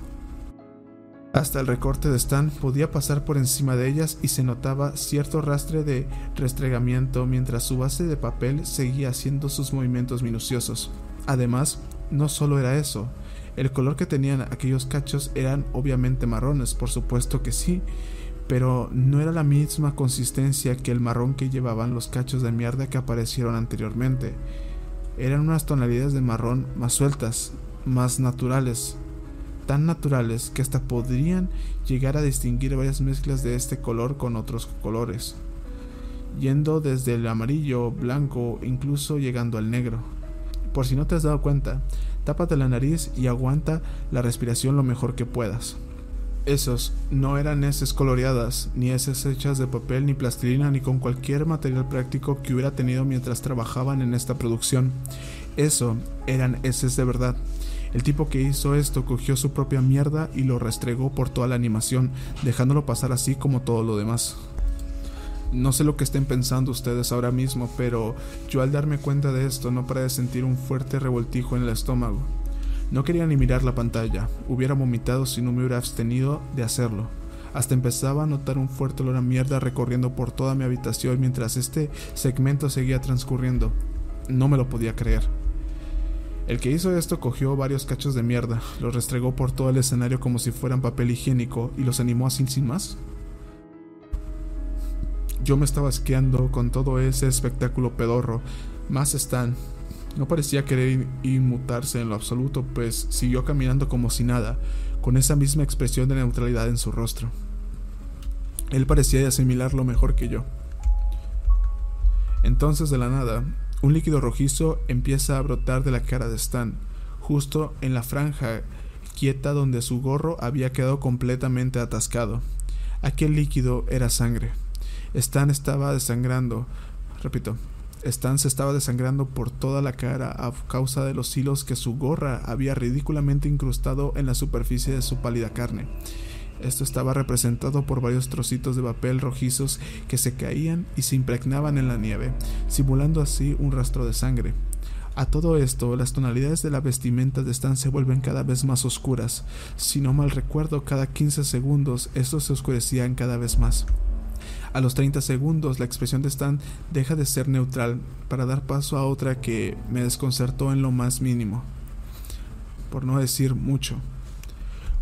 Hasta el recorte de Stan podía pasar por encima de ellas y se notaba cierto rastre de restregamiento mientras su base de papel seguía haciendo sus movimientos minuciosos. Además, no solo era eso, el color que tenían aquellos cachos eran obviamente marrones, por supuesto que sí, pero no era la misma consistencia que el marrón que llevaban los cachos de mierda que aparecieron anteriormente. Eran unas tonalidades de marrón más sueltas, más naturales, tan naturales que hasta podrían llegar a distinguir varias mezclas de este color con otros colores, yendo desde el amarillo, blanco, incluso llegando al negro. Por si no te has dado cuenta, tápate la nariz y aguanta la respiración lo mejor que puedas. Esos no eran heces coloreadas, ni heces hechas de papel, ni plastilina, ni con cualquier material práctico que hubiera tenido mientras trabajaban en esta producción. Eso eran heces de verdad. El tipo que hizo esto cogió su propia mierda y lo restregó por toda la animación, dejándolo pasar así como todo lo demás. No sé lo que estén pensando ustedes ahora mismo, pero yo al darme cuenta de esto no paré de sentir un fuerte revoltijo en el estómago. No quería ni mirar la pantalla, hubiera vomitado si no me hubiera abstenido de hacerlo. Hasta empezaba a notar un fuerte olor a mierda recorriendo por toda mi habitación mientras este segmento seguía transcurriendo. No me lo podía creer. El que hizo esto cogió varios cachos de mierda, los restregó por todo el escenario como si fueran papel higiénico y los animó así sin más. Yo me estaba asqueando con todo ese espectáculo pedorro. Más Stan. No parecía querer inmutarse en lo absoluto, pues siguió caminando como si nada, con esa misma expresión de neutralidad en su rostro. Él parecía asimilarlo mejor que yo. Entonces, de la nada, un líquido rojizo empieza a brotar de la cara de Stan, justo en la franja quieta donde su gorro había quedado completamente atascado. Aquel líquido era sangre. Stan estaba desangrando. Repito, Stan se estaba desangrando por toda la cara a causa de los hilos que su gorra había ridículamente incrustado en la superficie de su pálida carne. Esto estaba representado por varios trocitos de papel rojizos que se caían y se impregnaban en la nieve, simulando así un rastro de sangre. A todo esto, las tonalidades de la vestimenta de Stan se vuelven cada vez más oscuras. Si no mal recuerdo, cada 15 segundos estos se oscurecían cada vez más. A los 30 segundos la expresión de Stan deja de ser neutral para dar paso a otra que me desconcertó en lo más mínimo. Por no decir mucho.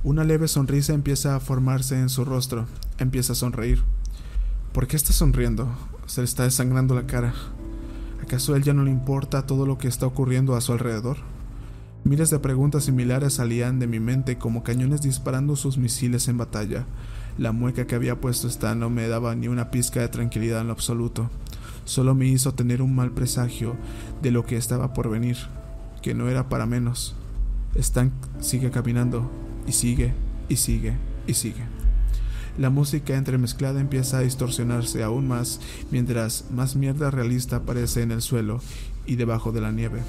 Una leve sonrisa empieza a formarse en su rostro. Empieza a sonreír. ¿Por qué está sonriendo? Se le está desangrando la cara. ¿Acaso a él ya no le importa todo lo que está ocurriendo a su alrededor? Miles de preguntas similares salían de mi mente como cañones disparando sus misiles en batalla. La mueca que había puesto Stan no me daba ni una pizca de tranquilidad en lo absoluto. Solo me hizo tener un mal presagio de lo que estaba por venir, que no era para menos. Stan sigue caminando, y sigue, y sigue, y sigue. La música entremezclada empieza a distorsionarse aún más mientras más mierda realista aparece en el suelo y debajo de la nieve.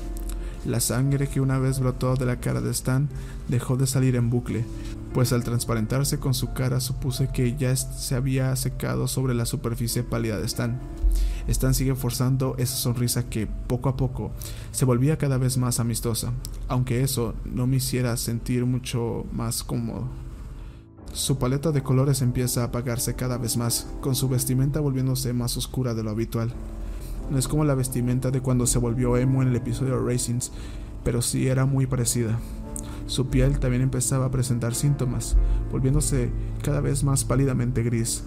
La sangre que una vez brotó de la cara de Stan dejó de salir en bucle, pues al transparentarse con su cara supuse que ya se había secado sobre la superficie pálida de Stan. Stan sigue forzando esa sonrisa que, poco a poco, se volvía cada vez más amistosa, aunque eso no me hiciera sentir mucho más cómodo. Su paleta de colores empieza a apagarse cada vez más, con su vestimenta volviéndose más oscura de lo habitual. No es como la vestimenta de cuando se volvió emo en el episodio Racings, pero sí era muy parecida. Su piel también empezaba a presentar síntomas, volviéndose cada vez más pálidamente gris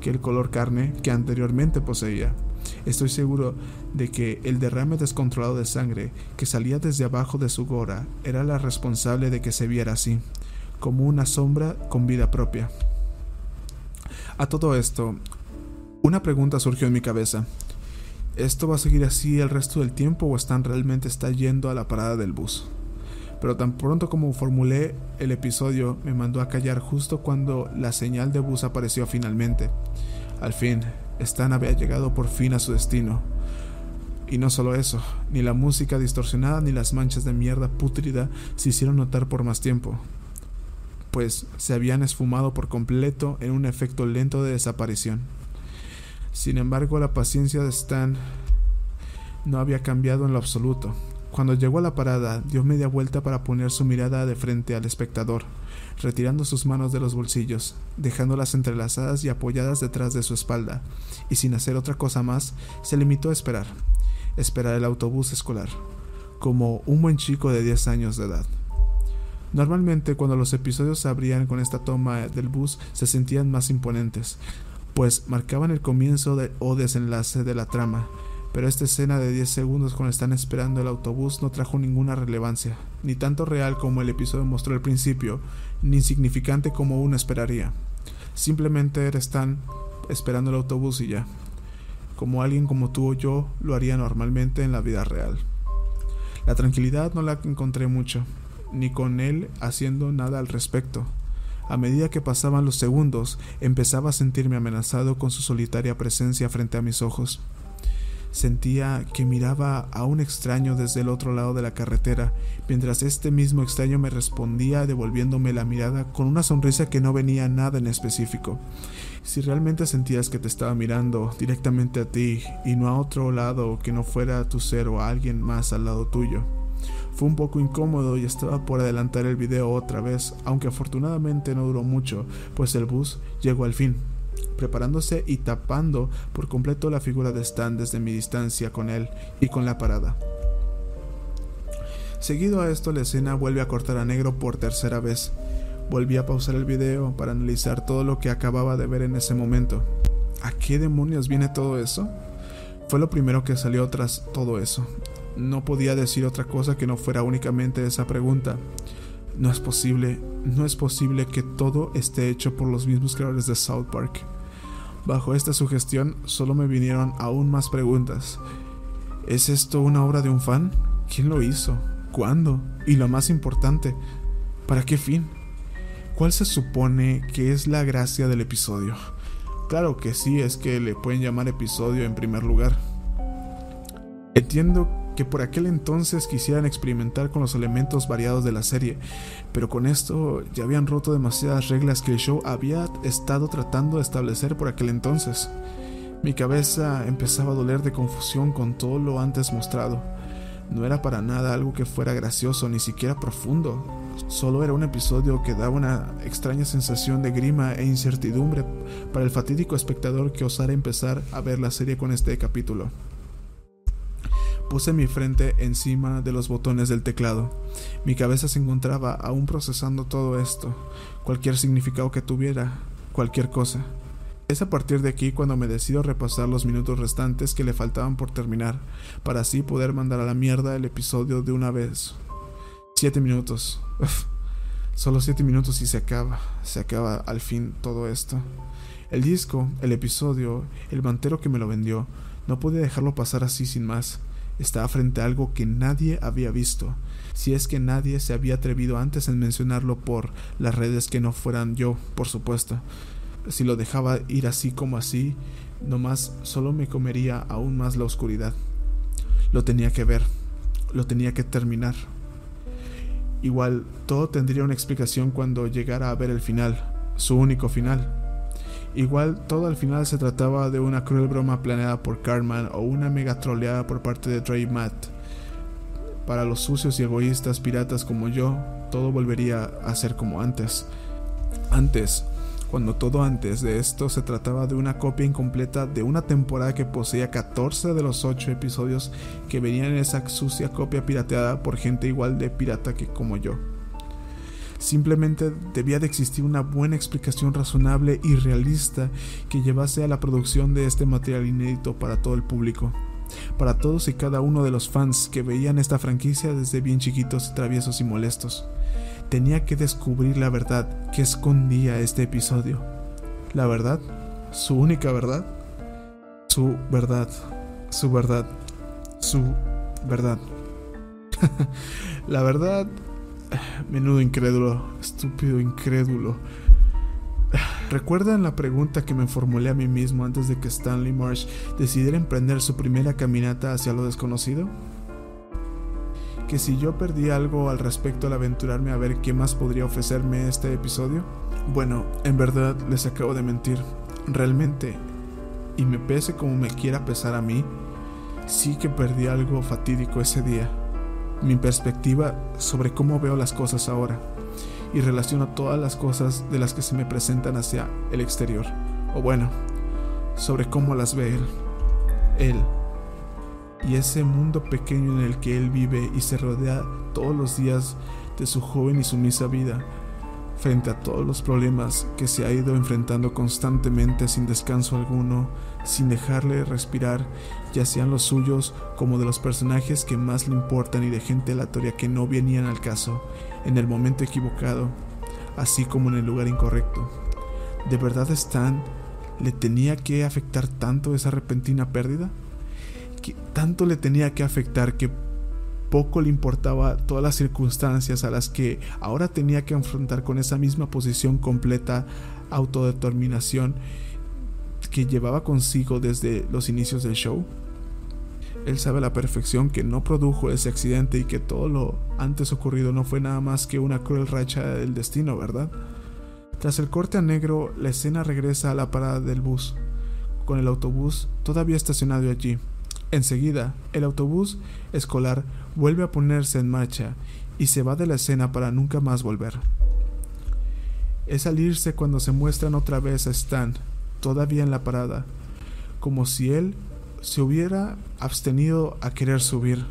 que el color carne que anteriormente poseía. Estoy seguro de que el derrame descontrolado de sangre que salía desde abajo de su gora era la responsable de que se viera así, como una sombra con vida propia. A todo esto, una pregunta surgió en mi cabeza. ¿Esto va a seguir así el resto del tiempo o Stan realmente está yendo a la parada del bus? Pero tan pronto como formulé el episodio, me mandó a callar justo cuando la señal de bus apareció finalmente. Al fin, Stan había llegado por fin a su destino. Y no solo eso, ni la música distorsionada ni las manchas de mierda pútrida se hicieron notar por más tiempo, pues se habían esfumado por completo en un efecto lento de desaparición. Sin embargo, la paciencia de Stan no había cambiado en lo absoluto. Cuando llegó a la parada, dio media vuelta para poner su mirada de frente al espectador, retirando sus manos de los bolsillos, dejándolas entrelazadas y apoyadas detrás de su espalda, y sin hacer otra cosa más, se limitó a esperar, esperar el autobús escolar, como un buen chico de 10 años de edad. Normalmente cuando los episodios se abrían con esta toma del bus se sentían más imponentes, pues marcaban el comienzo o desenlace de la trama, pero esta escena de 10 segundos cuando están esperando el autobús no trajo ninguna relevancia, ni tanto real como el episodio mostró al principio, ni insignificante como uno esperaría. Simplemente están esperando el autobús y ya, como alguien como tú o yo lo haría normalmente en la vida real. La tranquilidad no la encontré mucho, ni con él haciendo nada al respecto. A medida que pasaban los segundos, empezaba a sentirme amenazado con su solitaria presencia frente a mis ojos. Sentía que miraba a un extraño desde el otro lado de la carretera, mientras este mismo extraño me respondía devolviéndome la mirada con una sonrisa que no venía nada en específico. Si realmente sentías que te estaba mirando directamente a ti y no a otro lado que no fuera tu ser o a alguien más al lado tuyo. Fue un poco incómodo y estaba por adelantar el video otra vez, aunque afortunadamente no duró mucho, pues el bus llegó al fin, preparándose y tapando por completo la figura de Stan desde mi distancia con él y con la parada. Seguido a esto la escena vuelve a cortar a negro por tercera vez. Volví a pausar el video para analizar todo lo que acababa de ver en ese momento. ¿A qué demonios viene todo eso? Fue lo primero que salió tras todo eso, no podía decir otra cosa que no fuera únicamente esa pregunta. No es posible, no es posible que todo esté hecho por los mismos creadores de South Park. Bajo esta sugestión solo me vinieron aún más preguntas. ¿Es esto una obra de un fan? ¿Quién lo hizo? ¿Cuándo? Y lo más importante, ¿para qué fin? ¿Cuál se supone que es la gracia del episodio? Claro que sí, es que le pueden llamar episodio en primer lugar. Entiendo que por aquel entonces quisieran experimentar con los elementos variados de la serie, pero con esto ya habían roto demasiadas reglas que el show había estado tratando de establecer por aquel entonces. Mi cabeza empezaba a doler de confusión con todo lo antes mostrado. No era para nada algo que fuera gracioso, ni siquiera profundo. Solo era un episodio que daba una extraña sensación de grima e incertidumbre para el fatídico espectador que osara empezar a ver la serie con este capítulo. Puse mi frente encima de los botones del teclado. Mi cabeza se encontraba aún procesando todo esto, cualquier significado que tuviera, cualquier cosa. Es a partir de aquí cuando me decido repasar los minutos restantes que le faltaban por terminar, para así poder mandar a la mierda el episodio de una vez. Siete minutos. Solo siete minutos y se acaba. Se acaba al fin todo esto. El disco, el episodio, el mantero que me lo vendió, no podía dejarlo pasar así sin más. Estaba frente a algo que nadie había visto, si es que nadie se había atrevido antes en mencionarlo por las redes que no fueran yo, por supuesto. si lo dejaba ir así como así, nomás solo me comería aún más la oscuridad. Lo tenía que ver, lo tenía que terminar. Igual, todo tendría una explicación cuando llegara a ver el final, su único final. Igual, todo al final se trataba de una cruel broma planeada por Cartman o una mega troleada por parte de Dre Matt. Para los sucios y egoístas piratas como yo, todo volvería a ser como antes. Antes, cuando todo antes de esto se trataba de una copia incompleta de una temporada que poseía 14 de los 8 episodios que venían en esa sucia copia pirateada por gente igual de pirata que como yo. Simplemente debía de existir una buena explicación razonable y realista que llevase a la producción de este material inédito para todo el público para todos y cada uno de los fans que veían esta franquicia desde bien chiquitos, traviesos y molestos. Tenía que descubrir la verdad que escondía este episodio. La verdad, su única verdad, su verdad, su verdad, su verdad. la verdad, menudo incrédulo, estúpido incrédulo. ¿Recuerdan la pregunta que me formulé a mí mismo antes de que Stanley Marsh decidiera emprender su primera caminata hacia lo desconocido? Que si yo perdí algo al respecto al aventurarme a ver qué más podría ofrecerme este episodio? Bueno, en verdad les acabo de mentir. Realmente, y me pese como me quiera pesar a mí, sí que perdí algo fatídico ese día. Mi perspectiva sobre cómo veo las cosas ahora y relaciono todas las cosas de las que se me presentan hacia el exterior, o bueno, sobre cómo las ve él, él, y ese mundo pequeño en el que él vive y se rodea todos los días de su joven y sumisa vida, frente a todos los problemas que se ha ido enfrentando constantemente sin descanso alguno, sin dejarle respirar, ya los suyos como de los personajes que más le importan y de gente aleatoria que no venían al caso, en el momento equivocado, así como en el lugar incorrecto. ¿De verdad Stan le tenía que afectar tanto esa repentina pérdida? ¿Que tanto le tenía que afectar que poco le importaba todas las circunstancias a las que ahora tenía que enfrentar con esa misma posición completa autodeterminación que llevaba consigo desde los inicios del show? Él sabe a la perfección que no produjo ese accidente y que todo lo antes ocurrido no fue nada más que una cruel racha del destino, ¿verdad? Tras el corte a negro, la escena regresa a la parada del bus, con el autobús todavía estacionado allí. Enseguida, el autobús escolar vuelve a ponerse en marcha y se va de la escena para nunca más volver. Es salirse cuando se muestran otra vez a Stan, todavía en la parada, como si él se hubiera abstenido a querer subir,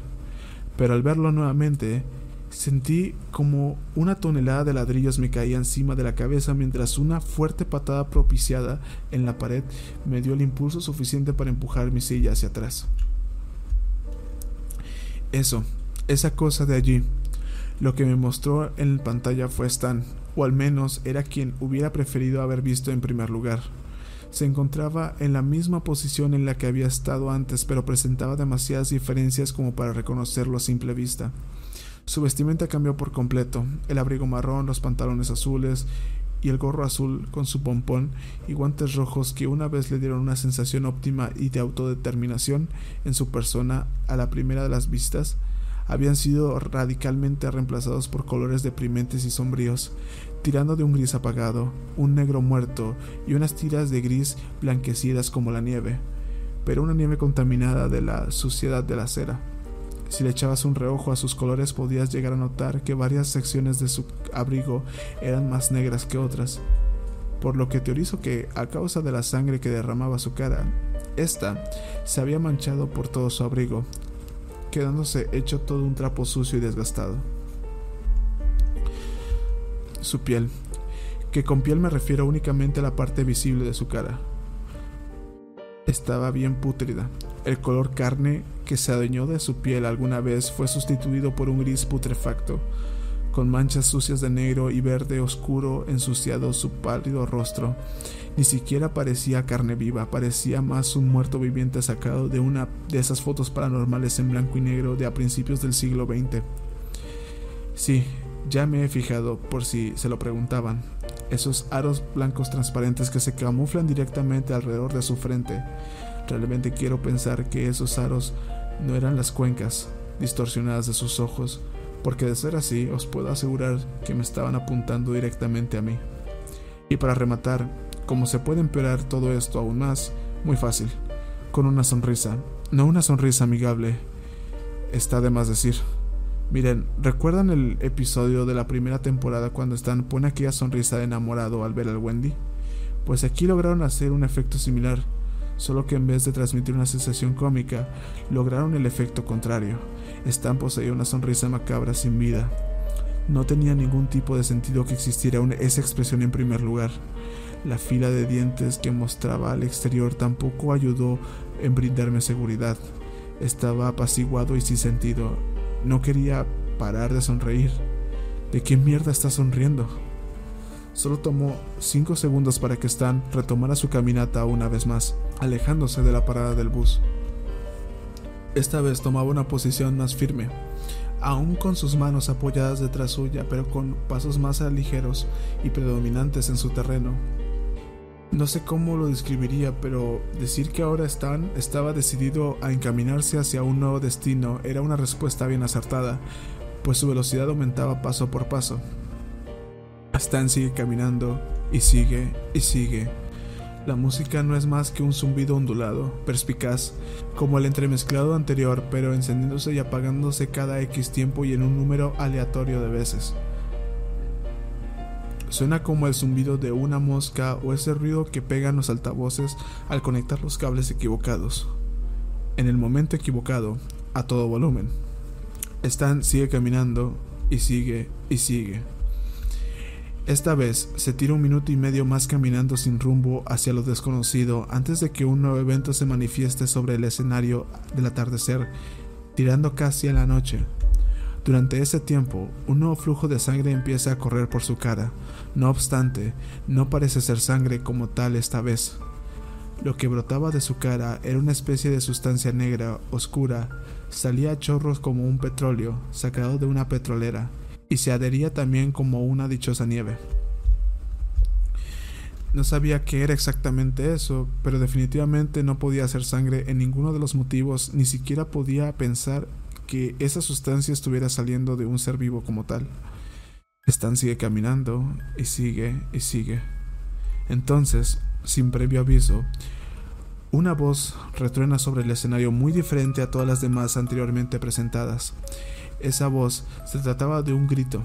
pero al verlo nuevamente sentí como una tonelada de ladrillos me caía encima de la cabeza mientras una fuerte patada propiciada en la pared me dio el impulso suficiente para empujar mi silla hacia atrás. Eso, esa cosa de allí, lo que me mostró en pantalla fue Stan, o al menos era quien hubiera preferido haber visto en primer lugar. Se encontraba en la misma posición en la que había estado antes, pero presentaba demasiadas diferencias como para reconocerlo a simple vista. Su vestimenta cambió por completo, el abrigo marrón, los pantalones azules y el gorro azul con su pompón y guantes rojos que una vez le dieron una sensación óptima y de autodeterminación en su persona a la primera de las vistas, habían sido radicalmente reemplazados por colores deprimentes y sombríos, tirando de un gris apagado, un negro muerto y unas tiras de gris blanquecidas como la nieve, pero una nieve contaminada de la suciedad de la cera. Si le echabas un reojo a sus colores podías llegar a notar que varias secciones de su abrigo eran más negras que otras, por lo que teorizo que, a causa de la sangre que derramaba su cara, ésta se había manchado por todo su abrigo, quedándose hecho todo un trapo sucio y desgastado. Su piel, que con piel me refiero únicamente a la parte visible de su cara, estaba bien pútrida. El color carne que se adueñó de su piel alguna vez fue sustituido por un gris putrefacto, con manchas sucias de negro y verde oscuro ensuciado su pálido rostro. Ni siquiera parecía carne viva, parecía más un muerto viviente sacado de una de esas fotos paranormales en blanco y negro de a principios del siglo XX. Sí, ya me he fijado, por si se lo preguntaban. esos aros blancos transparentes que se camuflan directamente alrededor de su frente. Realmente quiero pensar que esos aros no eran las cuencas distorsionadas de sus ojos, porque de ser así os puedo asegurar que me estaban apuntando directamente a mí. Y para rematar, como se puede empeorar todo esto aún más, muy fácil, con una sonrisa, no una sonrisa amigable, está de más decir. Miren, ¿recuerdan el episodio de la primera temporada cuando Stan pone aquella sonrisa de enamorado al ver al Wendy? Pues aquí lograron hacer un efecto similar, solo que en vez de transmitir una sensación cómica, lograron el efecto contrario. Stan poseía una sonrisa macabra sin vida. No tenía ningún tipo de sentido que existiera esa expresión en primer lugar. La fila de dientes que mostraba al exterior tampoco ayudó en brindarme seguridad. Estaba apaciguado y sin sentido. No quería parar de sonreír. ¿De qué mierda está sonriendo? Solo tomó cinco segundos para que Stan retomara su caminata una vez más, alejándose de la parada del bus. Esta vez tomaba una posición más firme, aún con sus manos apoyadas detrás suya, pero con pasos más ligeros y predominantes en su terreno. No sé cómo lo describiría, pero decir que ahora Stan estaba decidido a encaminarse hacia un nuevo destino era una respuesta bien acertada, pues su velocidad aumentaba paso por paso. Stan sigue caminando y sigue y sigue. La música no es más que un zumbido ondulado, perspicaz, como el entremezclado anterior, pero encendiéndose y apagándose cada X tiempo y en un número aleatorio de veces. Suena como el zumbido de una mosca o ese ruido que pegan los altavoces al conectar los cables equivocados. En el momento equivocado, a todo volumen. Stan sigue caminando y sigue y sigue. Esta vez se tira un minuto y medio más caminando sin rumbo hacia lo desconocido antes de que un nuevo evento se manifieste sobre el escenario del atardecer, tirando casi a la noche. Durante ese tiempo, un nuevo flujo de sangre empieza a correr por su cara. No obstante, no parece ser sangre como tal esta vez. Lo que brotaba de su cara era una especie de sustancia negra, oscura, salía a chorros como un petróleo sacado de una petrolera, y se adhería también como una dichosa nieve. No sabía qué era exactamente eso, pero definitivamente no podía ser sangre en ninguno de los motivos, ni siquiera podía pensar que esa sustancia estuviera saliendo de un ser vivo como tal. Stan sigue caminando y sigue y sigue. Entonces, sin previo aviso, una voz retruena sobre el escenario muy diferente a todas las demás anteriormente presentadas. Esa voz se trataba de un grito,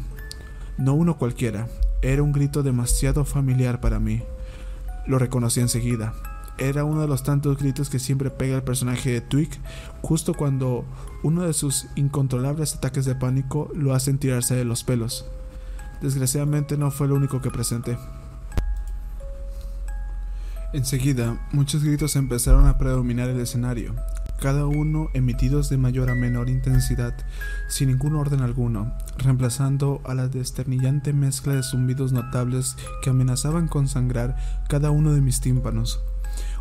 no uno cualquiera, era un grito demasiado familiar para mí. Lo reconocí enseguida. Era uno de los tantos gritos que siempre pega el personaje de Twig justo cuando uno de sus incontrolables ataques de pánico lo hacen tirarse de los pelos. Desgraciadamente no fue lo único que presenté. Enseguida, muchos gritos empezaron a predominar el escenario, cada uno emitidos de mayor a menor intensidad, sin ningún orden alguno, reemplazando a la desternillante mezcla de zumbidos notables que amenazaban con sangrar cada uno de mis tímpanos.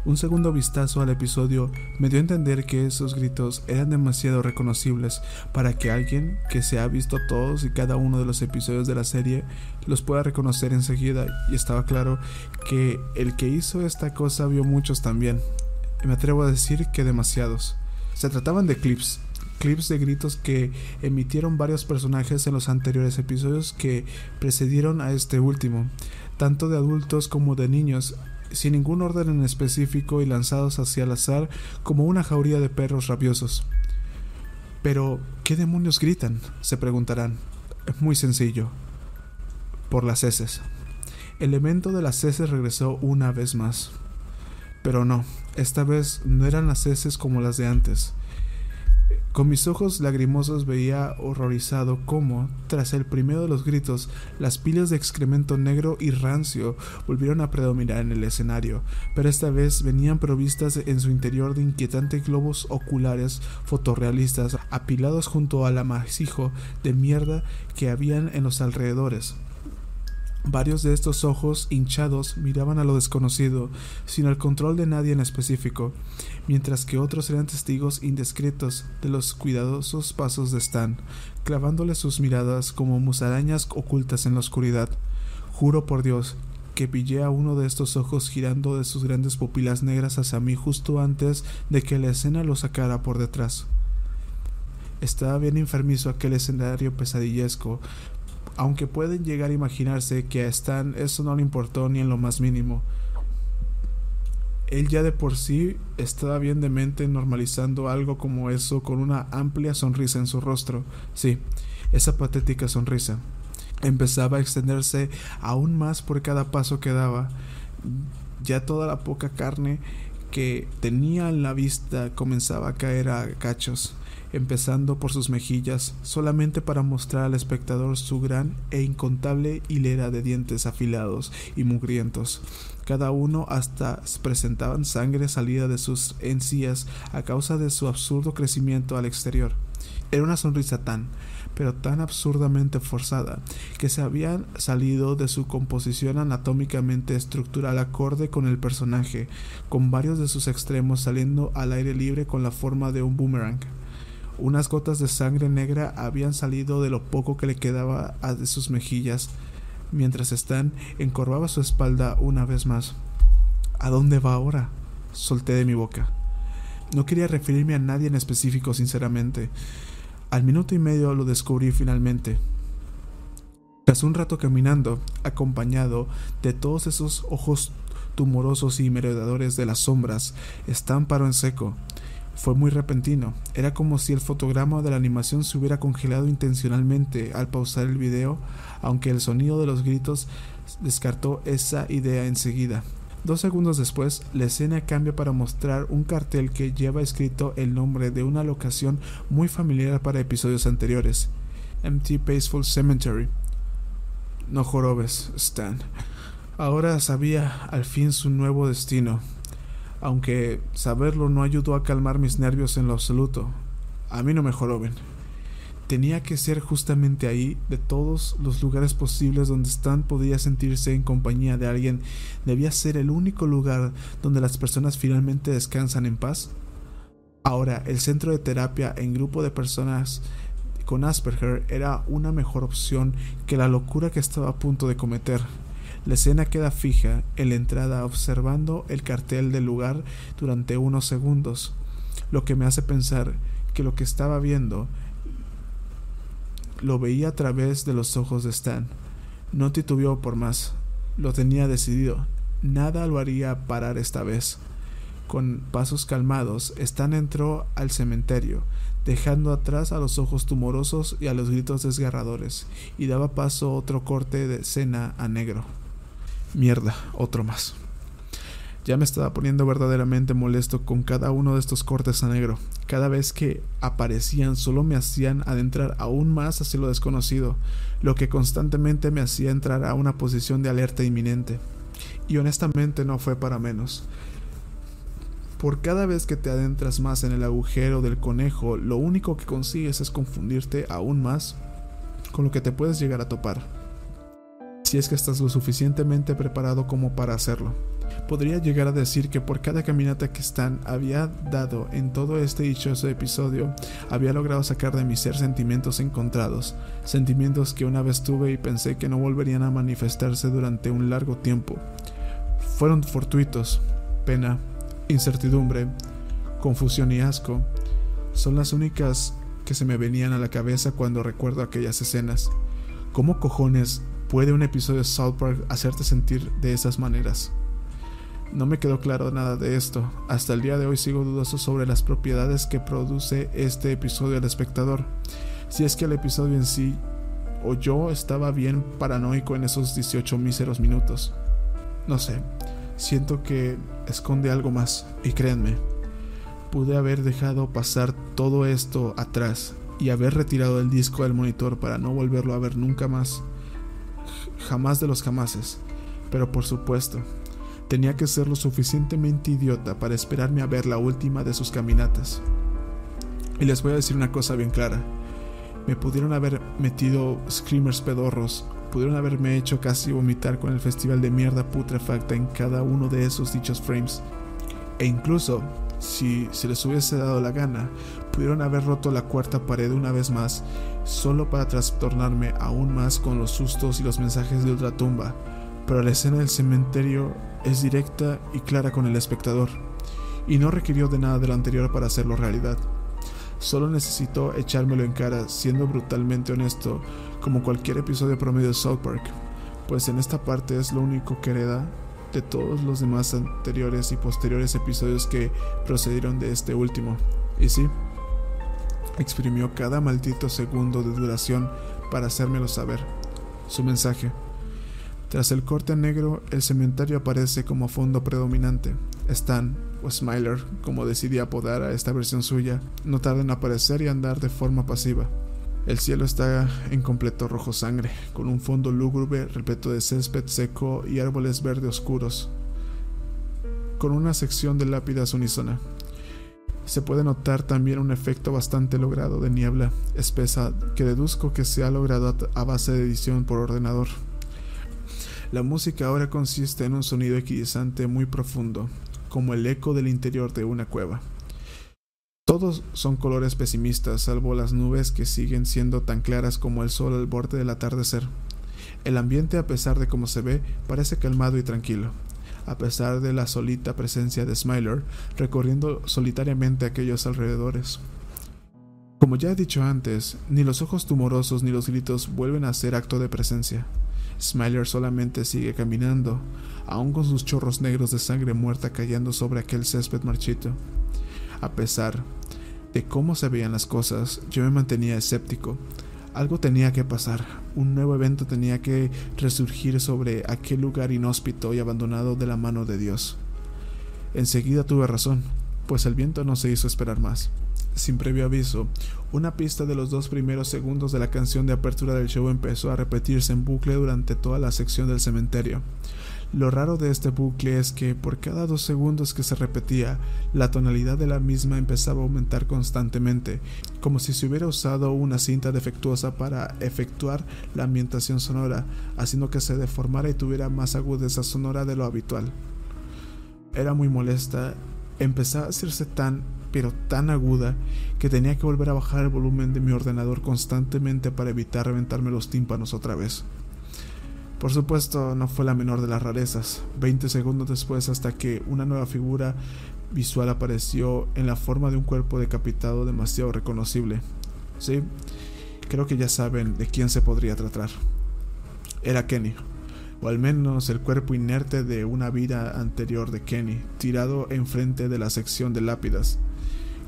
Un segundo vistazo al episodio me dio a entender que esos gritos eran demasiado reconocibles para que alguien que se ha visto todos y cada uno de los episodios de la serie los pueda reconocer enseguida y estaba claro que el que hizo esta cosa vio muchos también. Me atrevo a decir que demasiados. Se trataban de clips, clips de gritos que emitieron varios personajes en los anteriores episodios que precedieron a este último, tanto de adultos como de niños, sin ningún orden en específico y lanzados hacia el azar como una jauría de perros rabiosos. Pero, ¿qué demonios gritan? se preguntarán. Muy sencillo. Por las heces. El evento de las heces regresó una vez más. Pero no, esta vez no eran las heces como las de antes. Con mis ojos lagrimosos veía horrorizado cómo, tras el primero de los gritos, las pilas de excremento negro y rancio volvieron a predominar en el escenario, pero esta vez venían provistas en su interior de inquietantes globos oculares fotorrealistas apilados junto al amasijo de mierda que habían en los alrededores. Varios de estos ojos hinchados miraban a lo desconocido, sin el control de nadie en específico, mientras que otros eran testigos indiscretos de los cuidadosos pasos de Stan, clavándole sus miradas como musarañas ocultas en la oscuridad. Juro por Dios que pillé a uno de estos ojos girando de sus grandes pupilas negras hacia mí justo antes de que la escena lo sacara por detrás. Estaba bien enfermizo aquel escenario pesadillesco, aunque pueden llegar a imaginarse que a Stan eso no le importó ni en lo más mínimo. Él ya de por sí estaba bien de mente normalizando algo como eso con una amplia sonrisa en su rostro. Sí, esa patética sonrisa. Empezaba a extenderse aún más por cada paso que daba. Ya toda la poca carne que tenía en la vista comenzaba a caer a cachos empezando por sus mejillas, solamente para mostrar al espectador su gran e incontable hilera de dientes afilados y mugrientos. Cada uno hasta presentaban sangre salida de sus encías a causa de su absurdo crecimiento al exterior. Era una sonrisa tan, pero tan absurdamente forzada, que se habían salido de su composición anatómicamente estructural acorde con el personaje, con varios de sus extremos saliendo al aire libre con la forma de un boomerang. Unas gotas de sangre negra habían salido de lo poco que le quedaba a de sus mejillas, mientras Stan encorvaba su espalda una vez más. ¿A dónde va ahora? solté de mi boca. No quería referirme a nadie en específico, sinceramente. Al minuto y medio lo descubrí finalmente. Tras un rato caminando, acompañado de todos esos ojos tumorosos y merodeadores de las sombras, Stan paró en seco, fue muy repentino. Era como si el fotograma de la animación se hubiera congelado intencionalmente al pausar el video, aunque el sonido de los gritos descartó esa idea enseguida. Dos segundos después, la escena cambia para mostrar un cartel que lleva escrito el nombre de una locación muy familiar para episodios anteriores. Empty Peaceful Cemetery. No jorobes, Stan. Ahora sabía al fin su nuevo destino, aunque saberlo no ayudó a calmar mis nervios en lo absoluto. A mí no me joroben. Tenía que ser justamente ahí, de todos los lugares posibles donde Stan podía sentirse en compañía de alguien, debía ser el único lugar donde las personas finalmente descansan en paz. Ahora, el centro de terapia en grupo de personas con Asperger era una mejor opción que la locura que estaba a punto de cometer. La escena queda fija en la entrada observando el cartel del lugar durante unos segundos, lo que me hace pensar que lo que estaba viendo lo veía a través de los ojos de Stan. No titubeó por más, lo tenía decidido, nada lo haría parar esta vez. Con pasos calmados, Stan entró al cementerio, dejando atrás a los ojos tumorosos y a los gritos desgarradores, y daba paso otro corte de escena a negro. Mierda, otro más. Ya me estaba poniendo verdaderamente molesto con cada uno de estos cortes a negro. Cada vez que aparecían solo me hacían adentrar aún más hacia lo desconocido, lo que constantemente me hacía entrar a una posición de alerta inminente. Y honestamente no fue para menos. Por cada vez que te adentras más en el agujero del conejo, lo único que consigues es confundirte aún más con lo que te puedes llegar a topar si es que estás lo suficientemente preparado como para hacerlo. Podría llegar a decir que por cada caminata que Stan había dado en todo este dichoso episodio, había logrado sacar de mi ser sentimientos encontrados, sentimientos que una vez tuve y pensé que no volverían a manifestarse durante un largo tiempo. Fueron fortuitos, pena, incertidumbre, confusión y asco. Son las únicas que se me venían a la cabeza cuando recuerdo aquellas escenas. ¿Cómo cojones ¿Puede un episodio de South Park hacerte sentir de esas maneras? No me quedó claro nada de esto. Hasta el día de hoy sigo dudoso sobre las propiedades que produce este episodio al espectador. Si es que el episodio en sí o yo estaba bien paranoico en esos 18 míseros minutos. No sé, siento que esconde algo más. Y créanme, pude haber dejado pasar todo esto atrás y haber retirado el disco del monitor para no volverlo a ver nunca más jamás de los jamases. Pero por supuesto, tenía que ser lo suficientemente idiota para esperarme a ver la última de sus caminatas. Y les voy a decir una cosa bien clara. Me pudieron haber metido screamers pedorros, pudieron haberme hecho casi vomitar con el festival de mierda putrefacta en cada uno de esos dichos frames. E incluso, si se les hubiese dado la gana, pudieron haber roto la cuarta pared una vez más solo para trastornarme aún más con los sustos y los mensajes de ultratumba, pero la escena del cementerio es directa y clara con el espectador, y no requirió de nada de lo anterior para hacerlo realidad. Solo necesitó echármelo en cara siendo brutalmente honesto, como cualquier episodio promedio de South Park, pues en esta parte es lo único que hereda de todos los demás anteriores y posteriores episodios que procedieron de este último. Y sí, exprimió cada maldito segundo de duración para hacérmelo saber. Su mensaje. Tras el corte negro, el cementerio aparece como fondo predominante. Stan, o Smiler, como decidí apodar a esta versión suya, no tarda en aparecer y andar de forma pasiva. El cielo está en completo rojo sangre, con un fondo lúgubre repleto de césped seco y árboles verde oscuros, con una sección de lápidas unísona. Se puede notar también un efecto bastante logrado de niebla espesa que deduzco que se ha logrado a base de edición por ordenador. La música ahora consiste en un sonido equidistante muy profundo, como el eco del interior de una cueva. Todos son colores pesimistas, salvo las nubes que siguen siendo tan claras como el sol al borde del atardecer. El ambiente, a pesar de cómo se ve, parece calmado y tranquilo, a pesar de la solita presencia de Smiler recorriendo solitariamente aquellos alrededores. Como ya he dicho antes, ni los ojos tumorosos ni los gritos vuelven a ser acto de presencia. Smiler solamente sigue caminando, aún con sus chorros negros de sangre muerta cayendo sobre aquel césped marchito. A pesar de cómo se veían las cosas, yo me mantenía escéptico. Algo tenía que pasar, un nuevo evento tenía que resurgir sobre aquel lugar inhóspito y abandonado de la mano de Dios. Enseguida tuve razón, pues el viento no se hizo esperar más. Sin previo aviso, una pista de los dos primeros segundos de la canción de apertura del show empezó a repetirse en bucle durante toda la sección del cementerio. Lo raro de este bucle es que por cada dos segundos que se repetía, la tonalidad de la misma empezaba a aumentar constantemente, como si se hubiera usado una cinta defectuosa para efectuar la ambientación sonora, haciendo que se deformara y tuviera más agudeza sonora de lo habitual. Era muy molesta, empezaba a hacerse tan, pero tan aguda, que tenía que volver a bajar el volumen de mi ordenador constantemente para evitar reventarme los tímpanos otra vez. Por supuesto, no fue la menor de las rarezas. Veinte segundos después, hasta que una nueva figura visual apareció en la forma de un cuerpo decapitado demasiado reconocible. Sí, creo que ya saben de quién se podría tratar. Era Kenny, o al menos el cuerpo inerte de una vida anterior de Kenny, tirado enfrente de la sección de lápidas,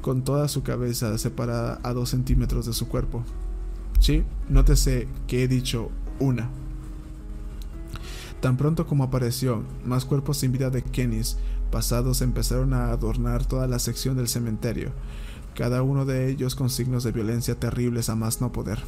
con toda su cabeza separada a dos centímetros de su cuerpo. Sí, nótese que he dicho una. Tan pronto como apareció, más cuerpos sin vida de Kennys pasados empezaron a adornar toda la sección del cementerio, cada uno de ellos con signos de violencia terribles a más no poder.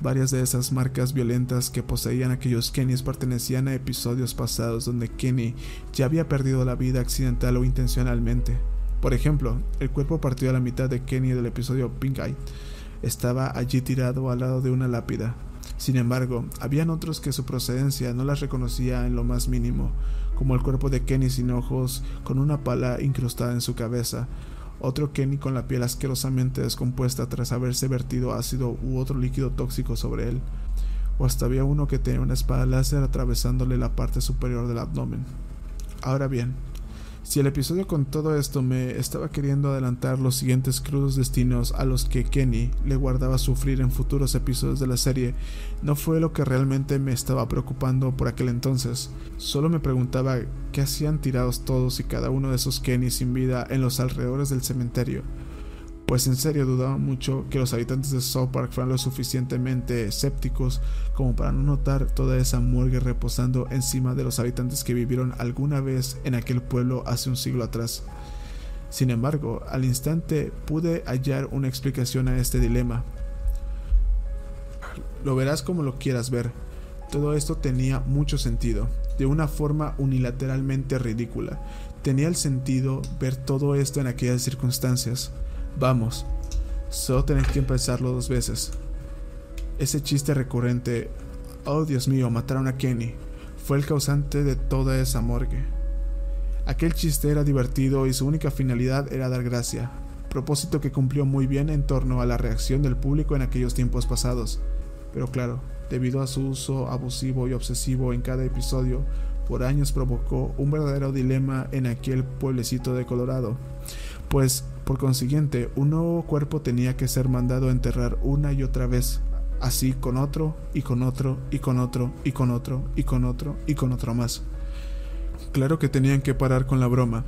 Varias de esas marcas violentas que poseían aquellos Kennys pertenecían a episodios pasados donde Kenny ya había perdido la vida accidental o intencionalmente. Por ejemplo, el cuerpo partido a la mitad de Kenny del episodio Pink Eye estaba allí tirado al lado de una lápida, sin embargo, habían otros que su procedencia no las reconocía en lo más mínimo, como el cuerpo de Kenny sin ojos, con una pala incrustada en su cabeza, otro Kenny con la piel asquerosamente descompuesta tras haberse vertido ácido u otro líquido tóxico sobre él, o hasta había uno que tenía una espada láser atravesándole la parte superior del abdomen. Ahora bien, si el episodio con todo esto me estaba queriendo adelantar los siguientes crudos destinos a los que Kenny le guardaba sufrir en futuros episodios de la serie, no fue lo que realmente me estaba preocupando por aquel entonces. Solo me preguntaba qué hacían tirados todos y cada uno de esos Kenny sin vida en los alrededores del cementerio pues en serio dudaba mucho que los habitantes de South Park fueran lo suficientemente escépticos como para no notar toda esa muerte reposando encima de los habitantes que vivieron alguna vez en aquel pueblo hace un siglo atrás. Sin embargo, al instante pude hallar una explicación a este dilema. Lo verás como lo quieras ver. Todo esto tenía mucho sentido, de una forma unilateralmente ridícula. Tenía el sentido ver todo esto en aquellas circunstancias. Vamos, solo tenés que pensarlo dos veces. Ese chiste recurrente, oh Dios mío, mataron a Kenny, fue el causante de toda esa morgue. Aquel chiste era divertido y su única finalidad era dar gracia, propósito que cumplió muy bien en torno a la reacción del público en aquellos tiempos pasados. Pero claro, debido a su uso abusivo y obsesivo en cada episodio, por años provocó un verdadero dilema en aquel pueblecito de Colorado, pues por consiguiente un nuevo cuerpo tenía que ser mandado a enterrar una y otra vez, así con otro y con otro y con otro y con otro y con otro y con otro más. Claro que tenían que parar con la broma.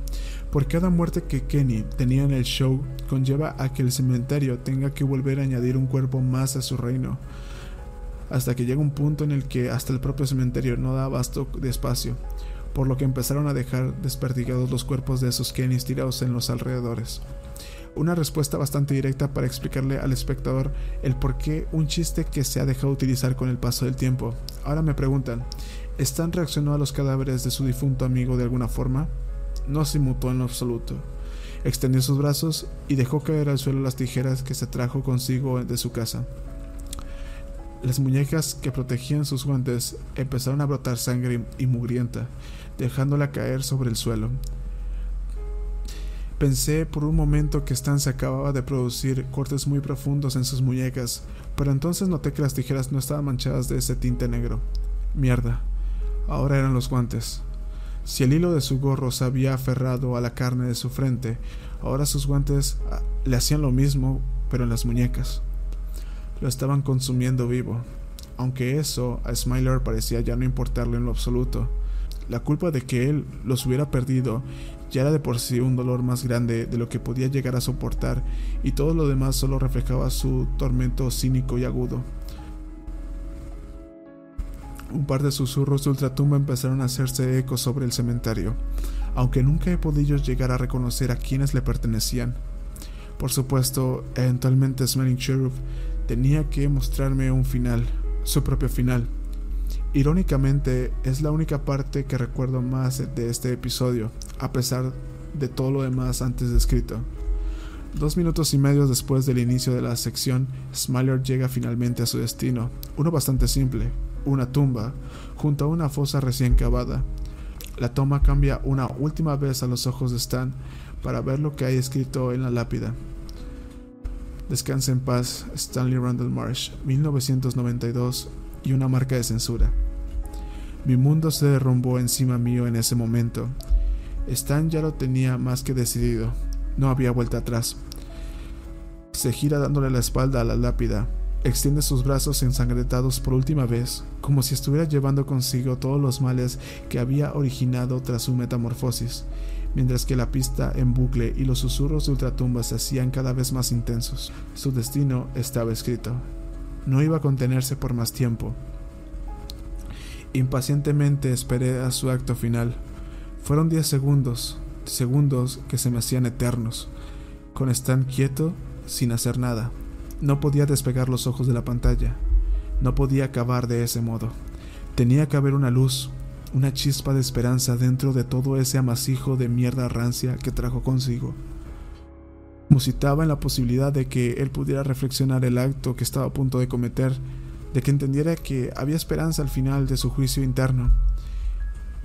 Por cada muerte que Kenny tenía en el show conlleva a que el cementerio tenga que volver a añadir un cuerpo más a su reino, hasta que llega un punto en el que hasta el propio cementerio no da abasto de espacio, por lo que empezaron a dejar desperdigados los cuerpos de esos Kennys tirados en los alrededores. Una respuesta bastante directa para explicarle al espectador el por qué un chiste que se ha dejado utilizar con el paso del tiempo. Ahora me preguntan, ¿Stan reaccionó a los cadáveres de su difunto amigo de alguna forma? No se inmutó en lo absoluto. Extendió sus brazos y dejó caer al suelo las tijeras que se trajo consigo de su casa. Las muñecas que protegían sus guantes empezaron a brotar sangre y mugrienta, dejándola caer sobre el suelo. Pensé por un momento que Stan se acababa de producir cortes muy profundos en sus muñecas, pero entonces noté que las tijeras no estaban manchadas de ese tinte negro. Mierda. Ahora eran los guantes. Si el hilo de su gorro se había aferrado a la carne de su frente, ahora sus guantes ah, le hacían lo mismo, pero en las muñecas. Lo estaban consumiendo vivo, aunque eso a Smiler parecía ya no importarle en lo absoluto. La culpa de que él los hubiera perdido ya era de por sí un dolor más grande de lo que podía llegar a soportar, y todo lo demás solo reflejaba su tormento cínico y agudo. Un par de susurros de ultratumba empezaron a hacerse eco sobre el cementerio, aunque nunca he podido llegar a reconocer a quienes le pertenecían. Por supuesto, eventualmente Smelling Sheriff tenía que mostrarme un final, su propio final. Irónicamente, es la única parte que recuerdo más de este episodio, a pesar de todo lo demás antes descrito. Dos minutos y medio después del inicio de la sección, Smiler llega finalmente a su destino, uno bastante simple, una tumba junto a una fosa recién cavada. La toma cambia una última vez a los ojos de Stan para ver lo que hay escrito en la lápida. Descansa en paz, Stanley Randall Marsh, 1992, y una marca de censura. Mi mundo se derrumbó encima mío en ese momento. Stan ya lo tenía más que decidido, no había vuelta atrás. Se gira dándole la espalda a la lápida, Extiende sus brazos ensangrentados por última vez, como si estuviera llevando consigo todos los males que había originado tras su metamorfosis, mientras que la pista en bucle y los susurros de ultratumba se hacían cada vez más intensos. Su destino estaba escrito. No iba a contenerse por más tiempo. Impacientemente esperé a su acto final. Fueron diez segundos, segundos que se me hacían eternos, con Stan quieto, sin hacer nada. No podía despegar los ojos de la pantalla. No podía acabar de ese modo. Tenía que haber una luz, una chispa de esperanza dentro de todo ese amasijo de mierda rancia que trajo consigo. Musitaba en la posibilidad de que él pudiera reflexionar el acto que estaba a punto de cometer, de que entendiera que había esperanza al final de su juicio interno,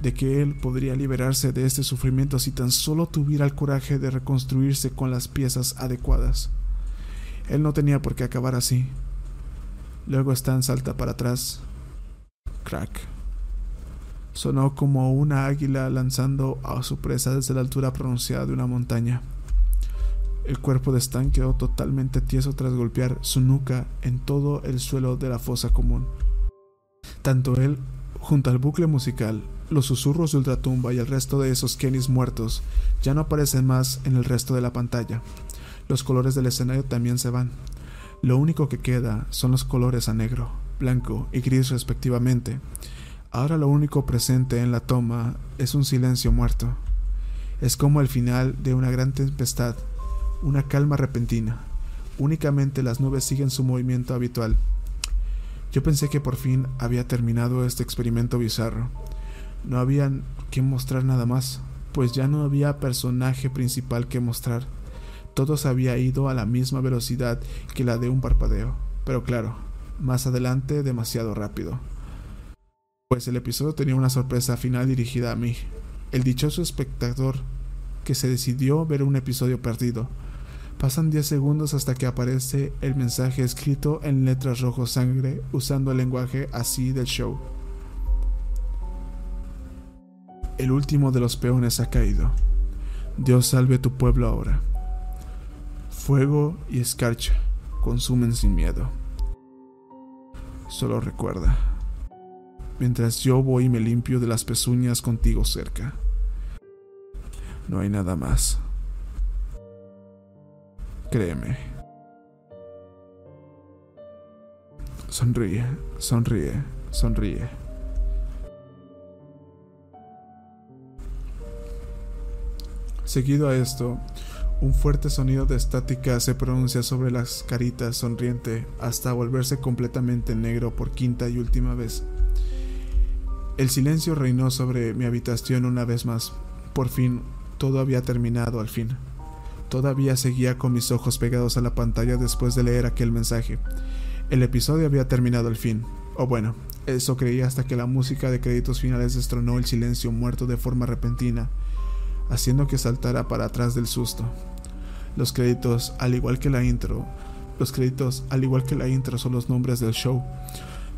de que él podría liberarse de este sufrimiento si tan solo tuviera el coraje de reconstruirse con las piezas adecuadas. Él no tenía por qué acabar así. Luego Stan salta para atrás. Crack. Sonó como una águila lanzando a su presa desde la altura pronunciada de una montaña. El cuerpo de Stan quedó totalmente tieso tras golpear su nuca en todo el suelo de la fosa común. Tanto él, junto al bucle musical, los susurros de ultratumba y el resto de esos Kennys muertos ya no aparecen más en el resto de la pantalla. Los colores del escenario también se van. Lo único que queda son los colores a negro, blanco y gris respectivamente. Ahora lo único presente en la toma es un silencio muerto. Es como el final de una gran tempestad, una calma repentina. Únicamente las nubes siguen su movimiento habitual. Yo pensé que por fin había terminado este experimento bizarro. No había que mostrar nada más, pues ya no había personaje principal que mostrar. Todo se había ido a la misma velocidad que la de un parpadeo, pero claro, más adelante demasiado rápido. Pues el episodio tenía una sorpresa final dirigida a mí, el dichoso espectador que se decidió ver un episodio perdido, Pasan 10 segundos hasta que aparece el mensaje escrito en letras rojo sangre usando el lenguaje así del show. El último de los peones ha caído. Dios salve tu pueblo ahora. Fuego y escarcha consumen sin miedo. Solo recuerda, mientras yo voy y me limpio de las pezuñas contigo cerca, no hay nada más. Créeme. Sonríe, sonríe, sonríe. Seguido a esto, un fuerte sonido de estática se pronuncia sobre las caritas sonriente hasta volverse completamente negro por quinta y última vez. El silencio reinó sobre mi habitación una vez más. Por fin, todo había terminado al fin. Todavía seguía con mis ojos pegados a la pantalla después de leer aquel mensaje. El episodio había terminado al fin. O bueno, eso creía hasta que la música de créditos finales destronó el silencio muerto de forma repentina, haciendo que saltara para atrás del susto. Los créditos, al igual que la intro, los créditos, al igual que la intro, son los nombres del show.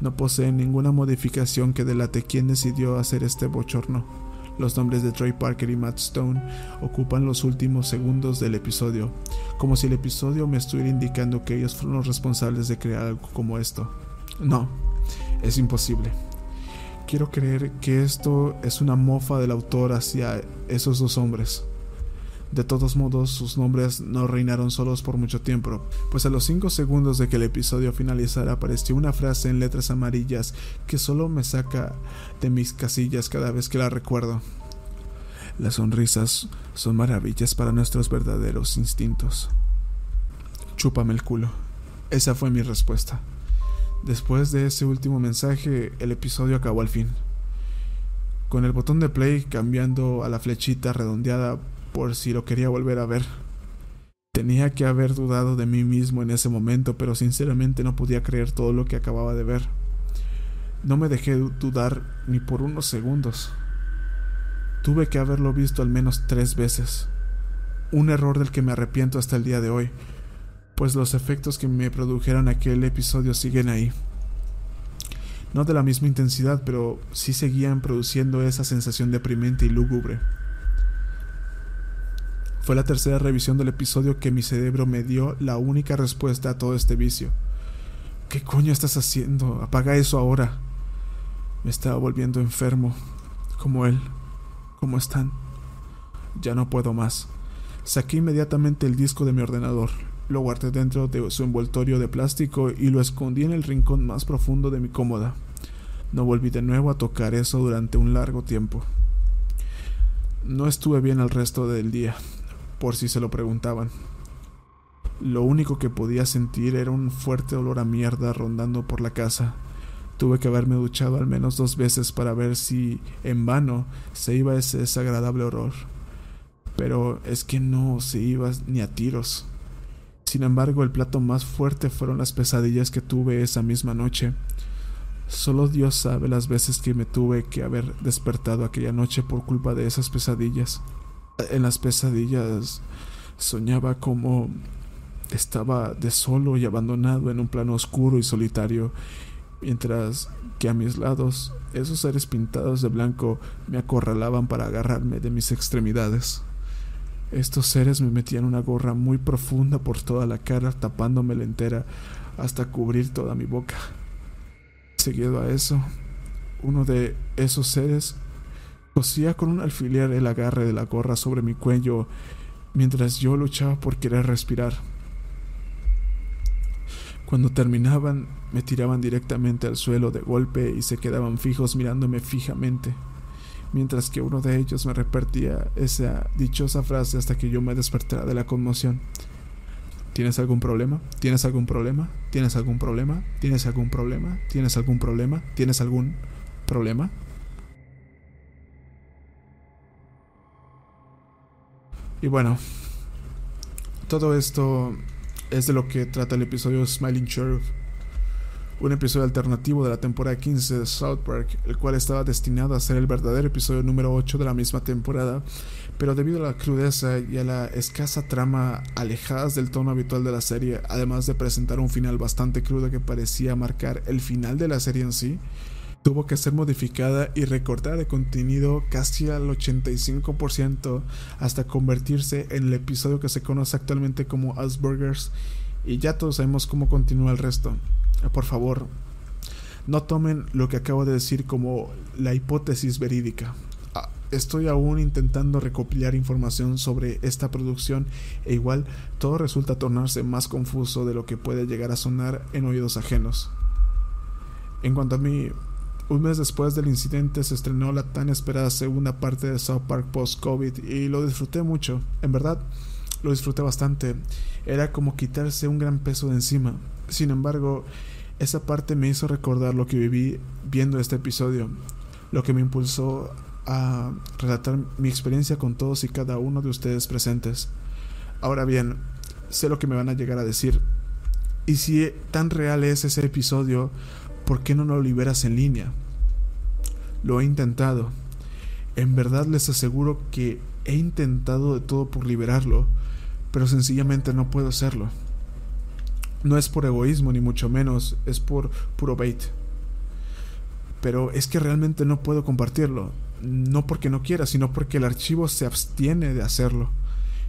No poseen ninguna modificación que delate quién decidió hacer este bochorno. Los nombres de Troy Parker y Matt Stone ocupan los últimos segundos del episodio, como si el episodio me estuviera indicando que ellos fueron los responsables de crear algo como esto. No, es imposible. Quiero creer que esto es una mofa del autor hacia esos dos hombres. De todos modos, sus nombres no reinaron solos por mucho tiempo, pues a los 5 segundos de que el episodio finalizara apareció una frase en letras amarillas que solo me saca de mis casillas cada vez que la recuerdo. Las sonrisas son maravillas para nuestros verdaderos instintos. Chúpame el culo. Esa fue mi respuesta. Después de ese último mensaje, el episodio acabó al fin. Con el botón de play cambiando a la flechita redondeada por si lo quería volver a ver. Tenía que haber dudado de mí mismo en ese momento, pero sinceramente no podía creer todo lo que acababa de ver. No me dejé dudar ni por unos segundos. Tuve que haberlo visto al menos tres veces. Un error del que me arrepiento hasta el día de hoy, pues los efectos que me produjeron aquel episodio siguen ahí. No de la misma intensidad, pero sí seguían produciendo esa sensación deprimente y lúgubre. Fue la tercera revisión del episodio que mi cerebro me dio la única respuesta a todo este vicio. ¿Qué coño estás haciendo? Apaga eso ahora. Me estaba volviendo enfermo, como él, como están. Ya no puedo más. Saqué inmediatamente el disco de mi ordenador, lo guardé dentro de su envoltorio de plástico y lo escondí en el rincón más profundo de mi cómoda. No volví de nuevo a tocar eso durante un largo tiempo. No estuve bien el resto del día por si se lo preguntaban. Lo único que podía sentir era un fuerte olor a mierda rondando por la casa. Tuve que haberme duchado al menos dos veces para ver si, en vano, se iba ese desagradable olor. Pero es que no se iba ni a tiros. Sin embargo, el plato más fuerte fueron las pesadillas que tuve esa misma noche. Solo Dios sabe las veces que me tuve que haber despertado aquella noche por culpa de esas pesadillas. En las pesadillas soñaba como estaba de solo y abandonado en un plano oscuro y solitario, mientras que a mis lados esos seres pintados de blanco me acorralaban para agarrarme de mis extremidades. Estos seres me metían una gorra muy profunda por toda la cara, tapándome la entera hasta cubrir toda mi boca. Seguido a eso, uno de esos seres Cosía con un alfiler el agarre de la gorra sobre mi cuello mientras yo luchaba por querer respirar. Cuando terminaban, me tiraban directamente al suelo de golpe y se quedaban fijos mirándome fijamente, mientras que uno de ellos me repartía esa dichosa frase hasta que yo me despertara de la conmoción. ¿Tienes algún problema? ¿Tienes algún problema? ¿Tienes algún problema? ¿Tienes algún problema? ¿Tienes algún problema? ¿Tienes algún problema? Y bueno, todo esto es de lo que trata el episodio Smiling Sheriff. un episodio alternativo de la temporada 15 de South Park, el cual estaba destinado a ser el verdadero episodio número 8 de la misma temporada, pero debido a la crudeza y a la escasa trama alejadas del tono habitual de la serie, además de presentar un final bastante crudo que parecía marcar el final de la serie en sí, tuvo que ser modificada y recortada de contenido casi al 85% hasta convertirse en el episodio que se conoce actualmente como Asburgers y ya todos sabemos cómo continúa el resto. Por favor, no tomen lo que acabo de decir como la hipótesis verídica. Ah, estoy aún intentando recopilar información sobre esta producción e igual todo resulta tornarse más confuso de lo que puede llegar a sonar en oídos ajenos. En cuanto a mí, un mes después del incidente se estrenó la tan esperada segunda parte de South Park post-COVID y lo disfruté mucho. En verdad, lo disfruté bastante. Era como quitarse un gran peso de encima. Sin embargo, esa parte me hizo recordar lo que viví viendo este episodio, lo que me impulsó a relatar mi experiencia con todos y cada uno de ustedes presentes. Ahora bien, sé lo que me van a llegar a decir. Y si tan real es ese episodio, ¿por qué no lo liberas en línea? Lo he intentado. En verdad les aseguro que he intentado de todo por liberarlo, pero sencillamente no puedo hacerlo. No es por egoísmo, ni mucho menos, es por puro bait. Pero es que realmente no puedo compartirlo. No porque no quiera, sino porque el archivo se abstiene de hacerlo.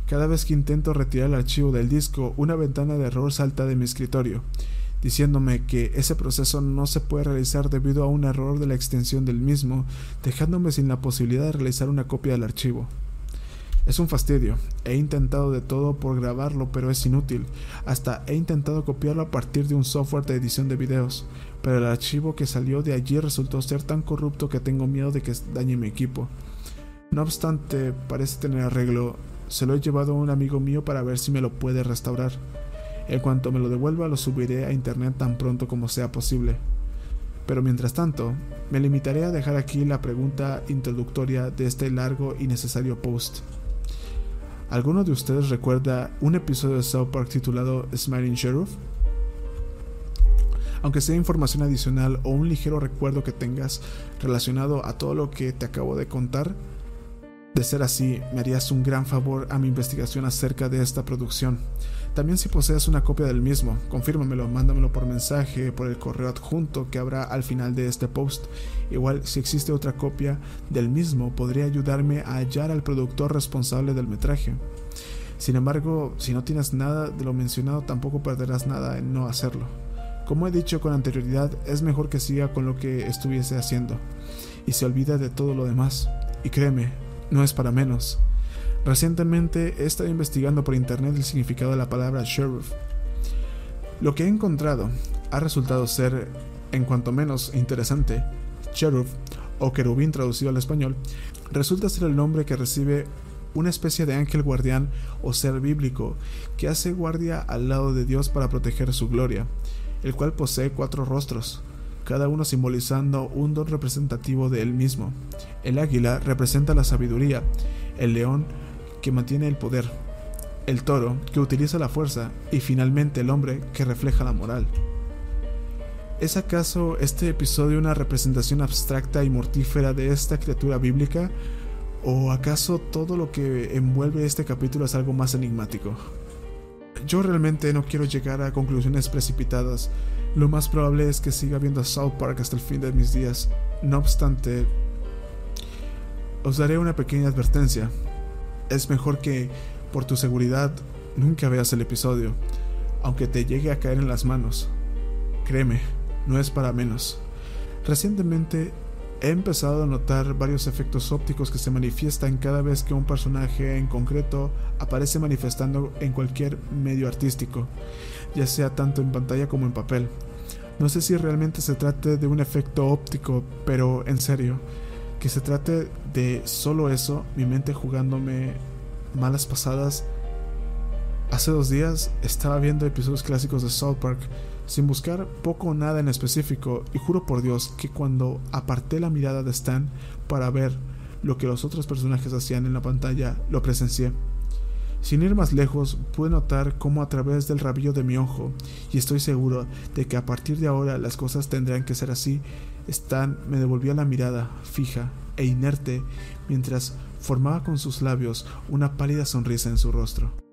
Cada vez que intento retirar el archivo del disco, una ventana de error salta de mi escritorio, diciéndome que ese proceso no se puede realizar debido a un error de la extensión del mismo, dejándome sin la posibilidad de realizar una copia del archivo. Es un fastidio. He intentado de todo por grabarlo, pero es inútil. Hasta he intentado copiarlo a partir de un software de edición de videos, pero el archivo que salió de allí resultó ser tan corrupto que tengo miedo de que dañe mi equipo. No obstante, parece tener arreglo. Se lo he llevado a un amigo mío para ver si me lo puede restaurar. En cuanto me lo devuelva, lo subiré a internet tan pronto como sea posible. Pero mientras tanto, me limitaré a dejar aquí la pregunta introductoria de este largo y necesario post. ¿Alguno de ustedes recuerda un episodio de South Park titulado Smiling Sheriff? Aunque sea información adicional o un ligero recuerdo que tengas relacionado a todo lo que te acabo de contar, de ser así, me harías un gran favor a mi investigación acerca de esta producción. También si posees una copia del mismo, confírmamelo, mándamelo por mensaje, por el correo adjunto que habrá al final de este post. Igual, si existe otra copia del mismo, podría ayudarme a hallar al productor responsable del metraje. Sin embargo, si no tienes nada de lo mencionado, tampoco perderás nada en no hacerlo. Como he dicho con anterioridad, es mejor que siga con lo que estuviese haciendo y se olvida de todo lo demás. Y créeme, no es para menos. Recientemente he estado investigando por internet el significado de la palabra sheriff. Lo que he encontrado ha resultado ser, en cuanto menos interesante, sheriff o querubín traducido al español, resulta ser el nombre que recibe una especie de ángel guardián o ser bíblico que hace guardia al lado de Dios para proteger su gloria, el cual posee cuatro rostros, cada uno simbolizando un don representativo de él mismo. El águila representa la sabiduría, el león que mantiene el poder, el toro que utiliza la fuerza y finalmente el hombre que refleja la moral. ¿Es acaso este episodio una representación abstracta y mortífera de esta criatura bíblica? ¿O acaso todo lo que envuelve este capítulo es algo más enigmático? Yo realmente no quiero llegar a conclusiones precipitadas. Lo más probable es que siga viendo South Park hasta el fin de mis días. No obstante, os daré una pequeña advertencia es mejor que, por tu seguridad, nunca veas el episodio, aunque te llegue a caer en las manos. Créeme, no es para menos. Recientemente he empezado a notar varios efectos ópticos que se manifiestan cada vez que un personaje en concreto aparece manifestando en cualquier medio artístico, ya sea tanto en pantalla como en papel. No sé si realmente se trate de un efecto óptico, pero en serio, que se trate de solo eso, mi mente jugándome malas pasadas. Hace dos días estaba viendo episodios clásicos de South Park sin buscar poco o nada en específico y juro por Dios que cuando aparté la mirada de Stan para ver lo que los otros personajes hacían en la pantalla, lo presencié. Sin ir más lejos, pude notar cómo a través del rabillo de mi ojo, y estoy seguro de que a partir de ahora las cosas tendrán que ser así, Stan me devolvió la mirada, fija e inerte, mientras formaba con sus labios una pálida sonrisa en su rostro.